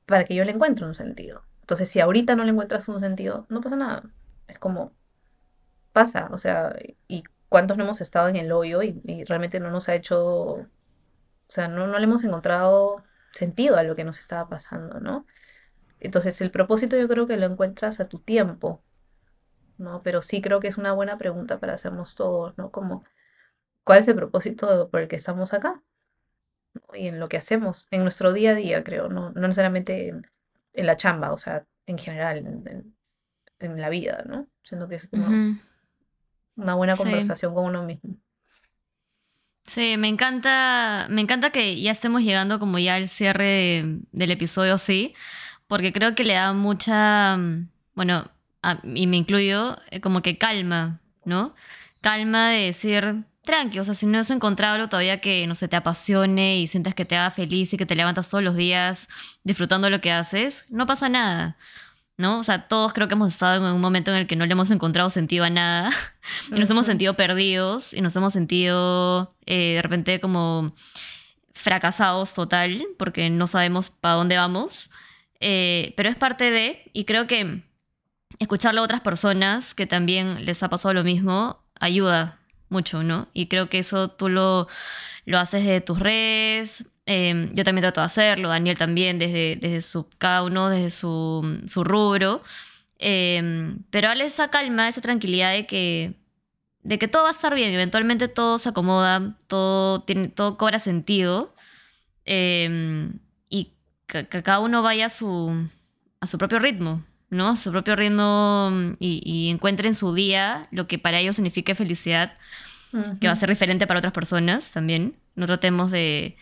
para que yo le encuentre un sentido. Entonces, si ahorita no le encuentras un sentido, no pasa nada. Es como pasa, o sea, y cuántos no hemos estado en el hoyo y, y realmente no nos ha hecho, o sea, no, no le hemos encontrado sentido a lo que nos estaba pasando, ¿no? Entonces, el propósito yo creo que lo encuentras a tu tiempo, ¿no? Pero sí creo que es una buena pregunta para hacernos todos, ¿no? Como, ¿cuál es el propósito por el que estamos acá? ¿no? Y en lo que hacemos, en nuestro día a día, creo, no, no necesariamente en, en la chamba, o sea, en general, en, en- en la vida, ¿no? Siento que es como una buena Sí. conversación con uno mismo. Sí, me encanta, me encanta que ya estemos llegando como ya al cierre de- del episodio, sí, porque creo que le da mucha, mm, bueno, a- y me incluyo, eh, como que calma, ¿no? Calma de decir, tranqui, o sea, si no has encontrado algo todavía que, no sé, te apasione y sientas que te haga feliz y que te levantas todos los días disfrutando lo que haces, no pasa nada, ¿no? O sea, todos creo que hemos estado en un momento en el que no le hemos encontrado sentido a nada y nos hemos sentido perdidos y nos hemos sentido eh, de repente como fracasados total porque no sabemos para dónde vamos. Eh, pero es parte de, y creo que escucharlo a otras personas que también les ha pasado lo mismo ayuda mucho, ¿no? Y creo que eso tú lo, lo haces de tus redes. eh, yo también trato de hacerlo, Daniel también, desde, desde su, cada uno desde su, su rubro. Eh, pero dale esa calma, esa tranquilidad de que, de que todo va a estar bien, eventualmente todo se acomoda, todo, tiene, todo cobra sentido. eh, y que, cada uno vaya su, a su propio ritmo, ¿no? Su propio ritmo mm, y, y encuentre en su día lo que para ellos signifique felicidad, que va a ser diferente para otras personas también. No tratemos de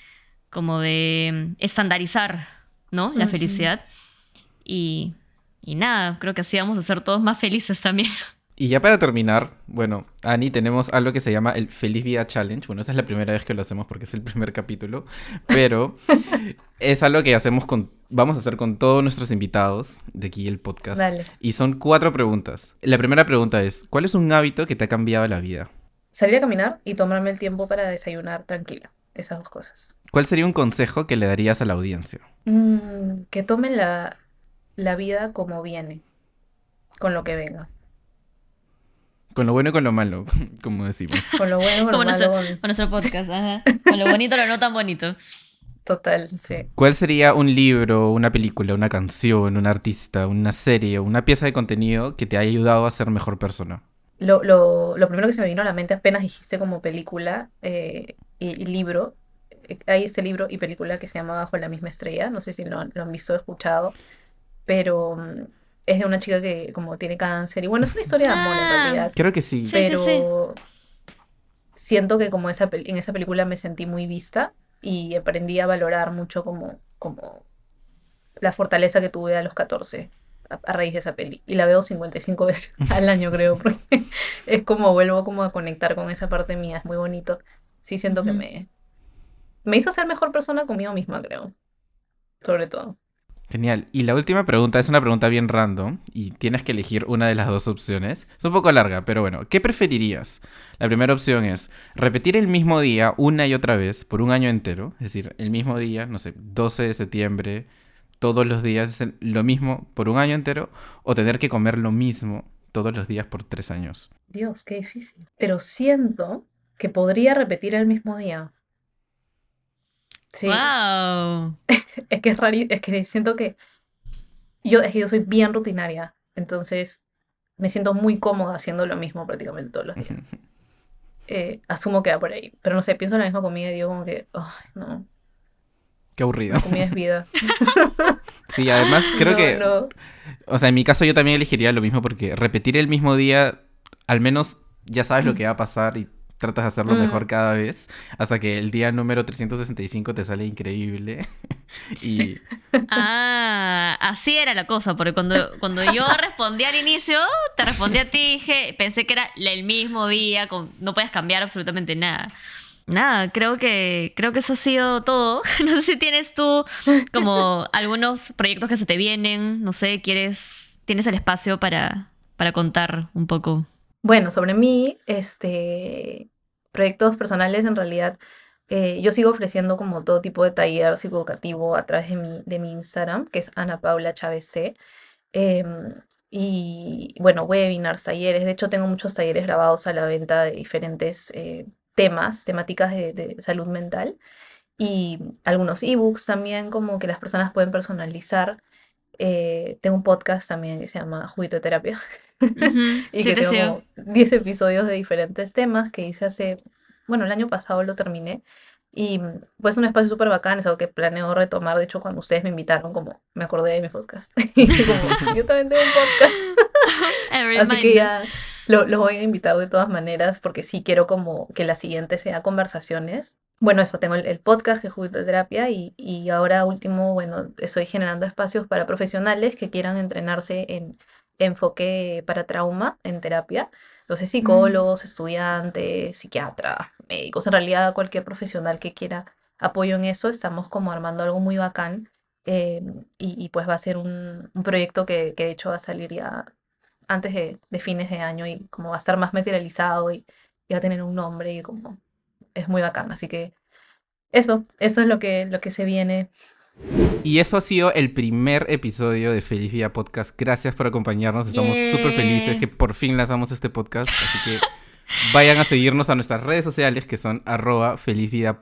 como de mm, estandarizar, ¿no? La felicidad. Y, y nada, creo que así vamos a ser todos más felices también. Y ya para terminar, bueno, Ani, tenemos algo que se llama el Feliz Vida Challenge. Bueno, esa es la primera vez que lo hacemos porque es el primer capítulo, pero es algo que hacemos con, vamos a hacer con todos nuestros invitados de aquí el podcast. Dale. Y son cuatro preguntas. La primera pregunta es, ¿cuál es un hábito que te ha cambiado la vida? Salir a caminar y tomarme el tiempo para desayunar tranquila. Esas dos cosas. ¿Cuál sería un consejo que le darías a la audiencia? Mm, que tomen la, la vida como viene, con lo que venga. Con lo bueno y con lo malo, como decimos. Con lo bueno, con lo nuestro, malo, con- nuestro podcast, ajá. Con lo bonito, lo no tan bonito. total, sí. ¿Cuál sería un libro, una película, una canción, un artista, una serie o una pieza de contenido que te haya ayudado a ser mejor persona? Lo, lo, lo primero que se me vino a la mente apenas dijiste como película eh, y, y libro, eh, hay este libro y película que se llama Bajo la misma estrella, no sé si lo, han- lo han visto o escuchado, pero mm, es de una chica que como tiene cáncer y bueno, es una historia de amor en Ah. realidad, Creo que sí. Sí. pero siento que como esa, en esa película me sentí muy vista y aprendí a valorar mucho como, como la fortaleza que tuve a los 14 a, a raíz de esa peli. Y la veo 55 veces al año, creo, porque es como vuelvo como a conectar con esa parte mía, es muy bonito. Sí siento que me, me hizo ser mejor persona conmigo misma, creo, sobre todo. Genial. Y la última pregunta es una pregunta bien random y tienes que elegir una de las dos opciones. Es un poco larga, pero bueno, ¿qué preferirías? La primera opción es repetir el mismo día una y otra vez por un año entero, es decir, el mismo día, no sé, 12 de septiembre, todos los días es lo mismo por un año entero, o tener que comer lo mismo todos los días por tres años. Dios, qué difícil. Pero siento que podría repetir el mismo día. Sí, ¡Wow! es que es raro, es que siento que yo, es que yo soy bien rutinaria, entonces me siento muy cómoda haciendo lo mismo prácticamente todos los días. Eh, asumo que va por ahí, pero no sé, pienso en la misma comida y digo como que, ay, no, Qué aburrido. la comida es vida. Sí, además creo No, que, no. o sea, en mi caso yo también elegiría lo mismo porque repetir el mismo día, al menos ya sabes lo que va a pasar y tratas de hacerlo Mm. mejor cada vez, hasta que el día número 365 te sale increíble. y Ah, así era la cosa, porque cuando, cuando yo respondí al inicio, te respondí a ti, dije, pensé que era el mismo día, con, no puedes cambiar absolutamente nada. Nada, creo que, creo que eso ha sido todo. No sé si tienes tú como algunos proyectos que se te vienen, no sé, quieres, tienes el espacio para, para contar un poco. Bueno, sobre mí, este, proyectos personales en realidad eh, yo sigo ofreciendo como todo tipo de taller psicoeducativo a través de mi, de mi Instagram, que es Ana Paula Chávez C. Em, y bueno, webinars, talleres. De hecho, tengo muchos talleres grabados a la venta de diferentes eh, temas, temáticas de, de, salud mental. Y algunos ebooks también, como que las personas pueden personalizar. Eh, tengo un podcast también que se llama Juguito de Terapia. y que tengo 10 episodios de diferentes temas que hice hace bueno, el año pasado lo terminé. Y pues un espacio súper bacán, es algo que planeo retomar. De hecho, cuando ustedes me invitaron, como me acordé de mi podcast. como, yo también tengo un podcast. Así que ya lo, voy a invitar de todas maneras, porque sí quiero como que la siguiente sea conversaciones. Bueno, eso, tengo el, podcast que es de terapia y, y ahora último, bueno, estoy generando espacios para profesionales que quieran entrenarse en enfoque para trauma en terapia los mm. psicólogos, estudiantes, psiquiatras, médicos, en realidad cualquier profesional que quiera apoyo en eso, estamos como armando algo muy bacán em, y, pues va a ser un, proyecto que, de hecho va a salir ya antes de, fines de año y como va a estar más materializado y, va a tener un nombre y como es muy bacán, así que eso, eso es lo que, lo que se viene y eso ha sido el primer episodio de Feliz Vida Podcast. Gracias por acompañarnos. Estamos súper felices que por fin lanzamos este podcast. Así que vayan a seguirnos a nuestras redes sociales que son arroba Feliz Vida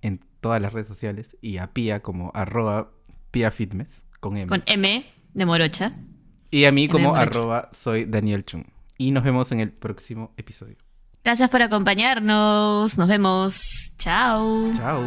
en todas las redes sociales y a Pia como arroba Pia Fitness con M. Con M de Morocha. Y a mí como arroba soy Daniel Chung. Y nos vemos en el próximo episodio. Gracias por acompañarnos. Nos vemos. Chao. Chao.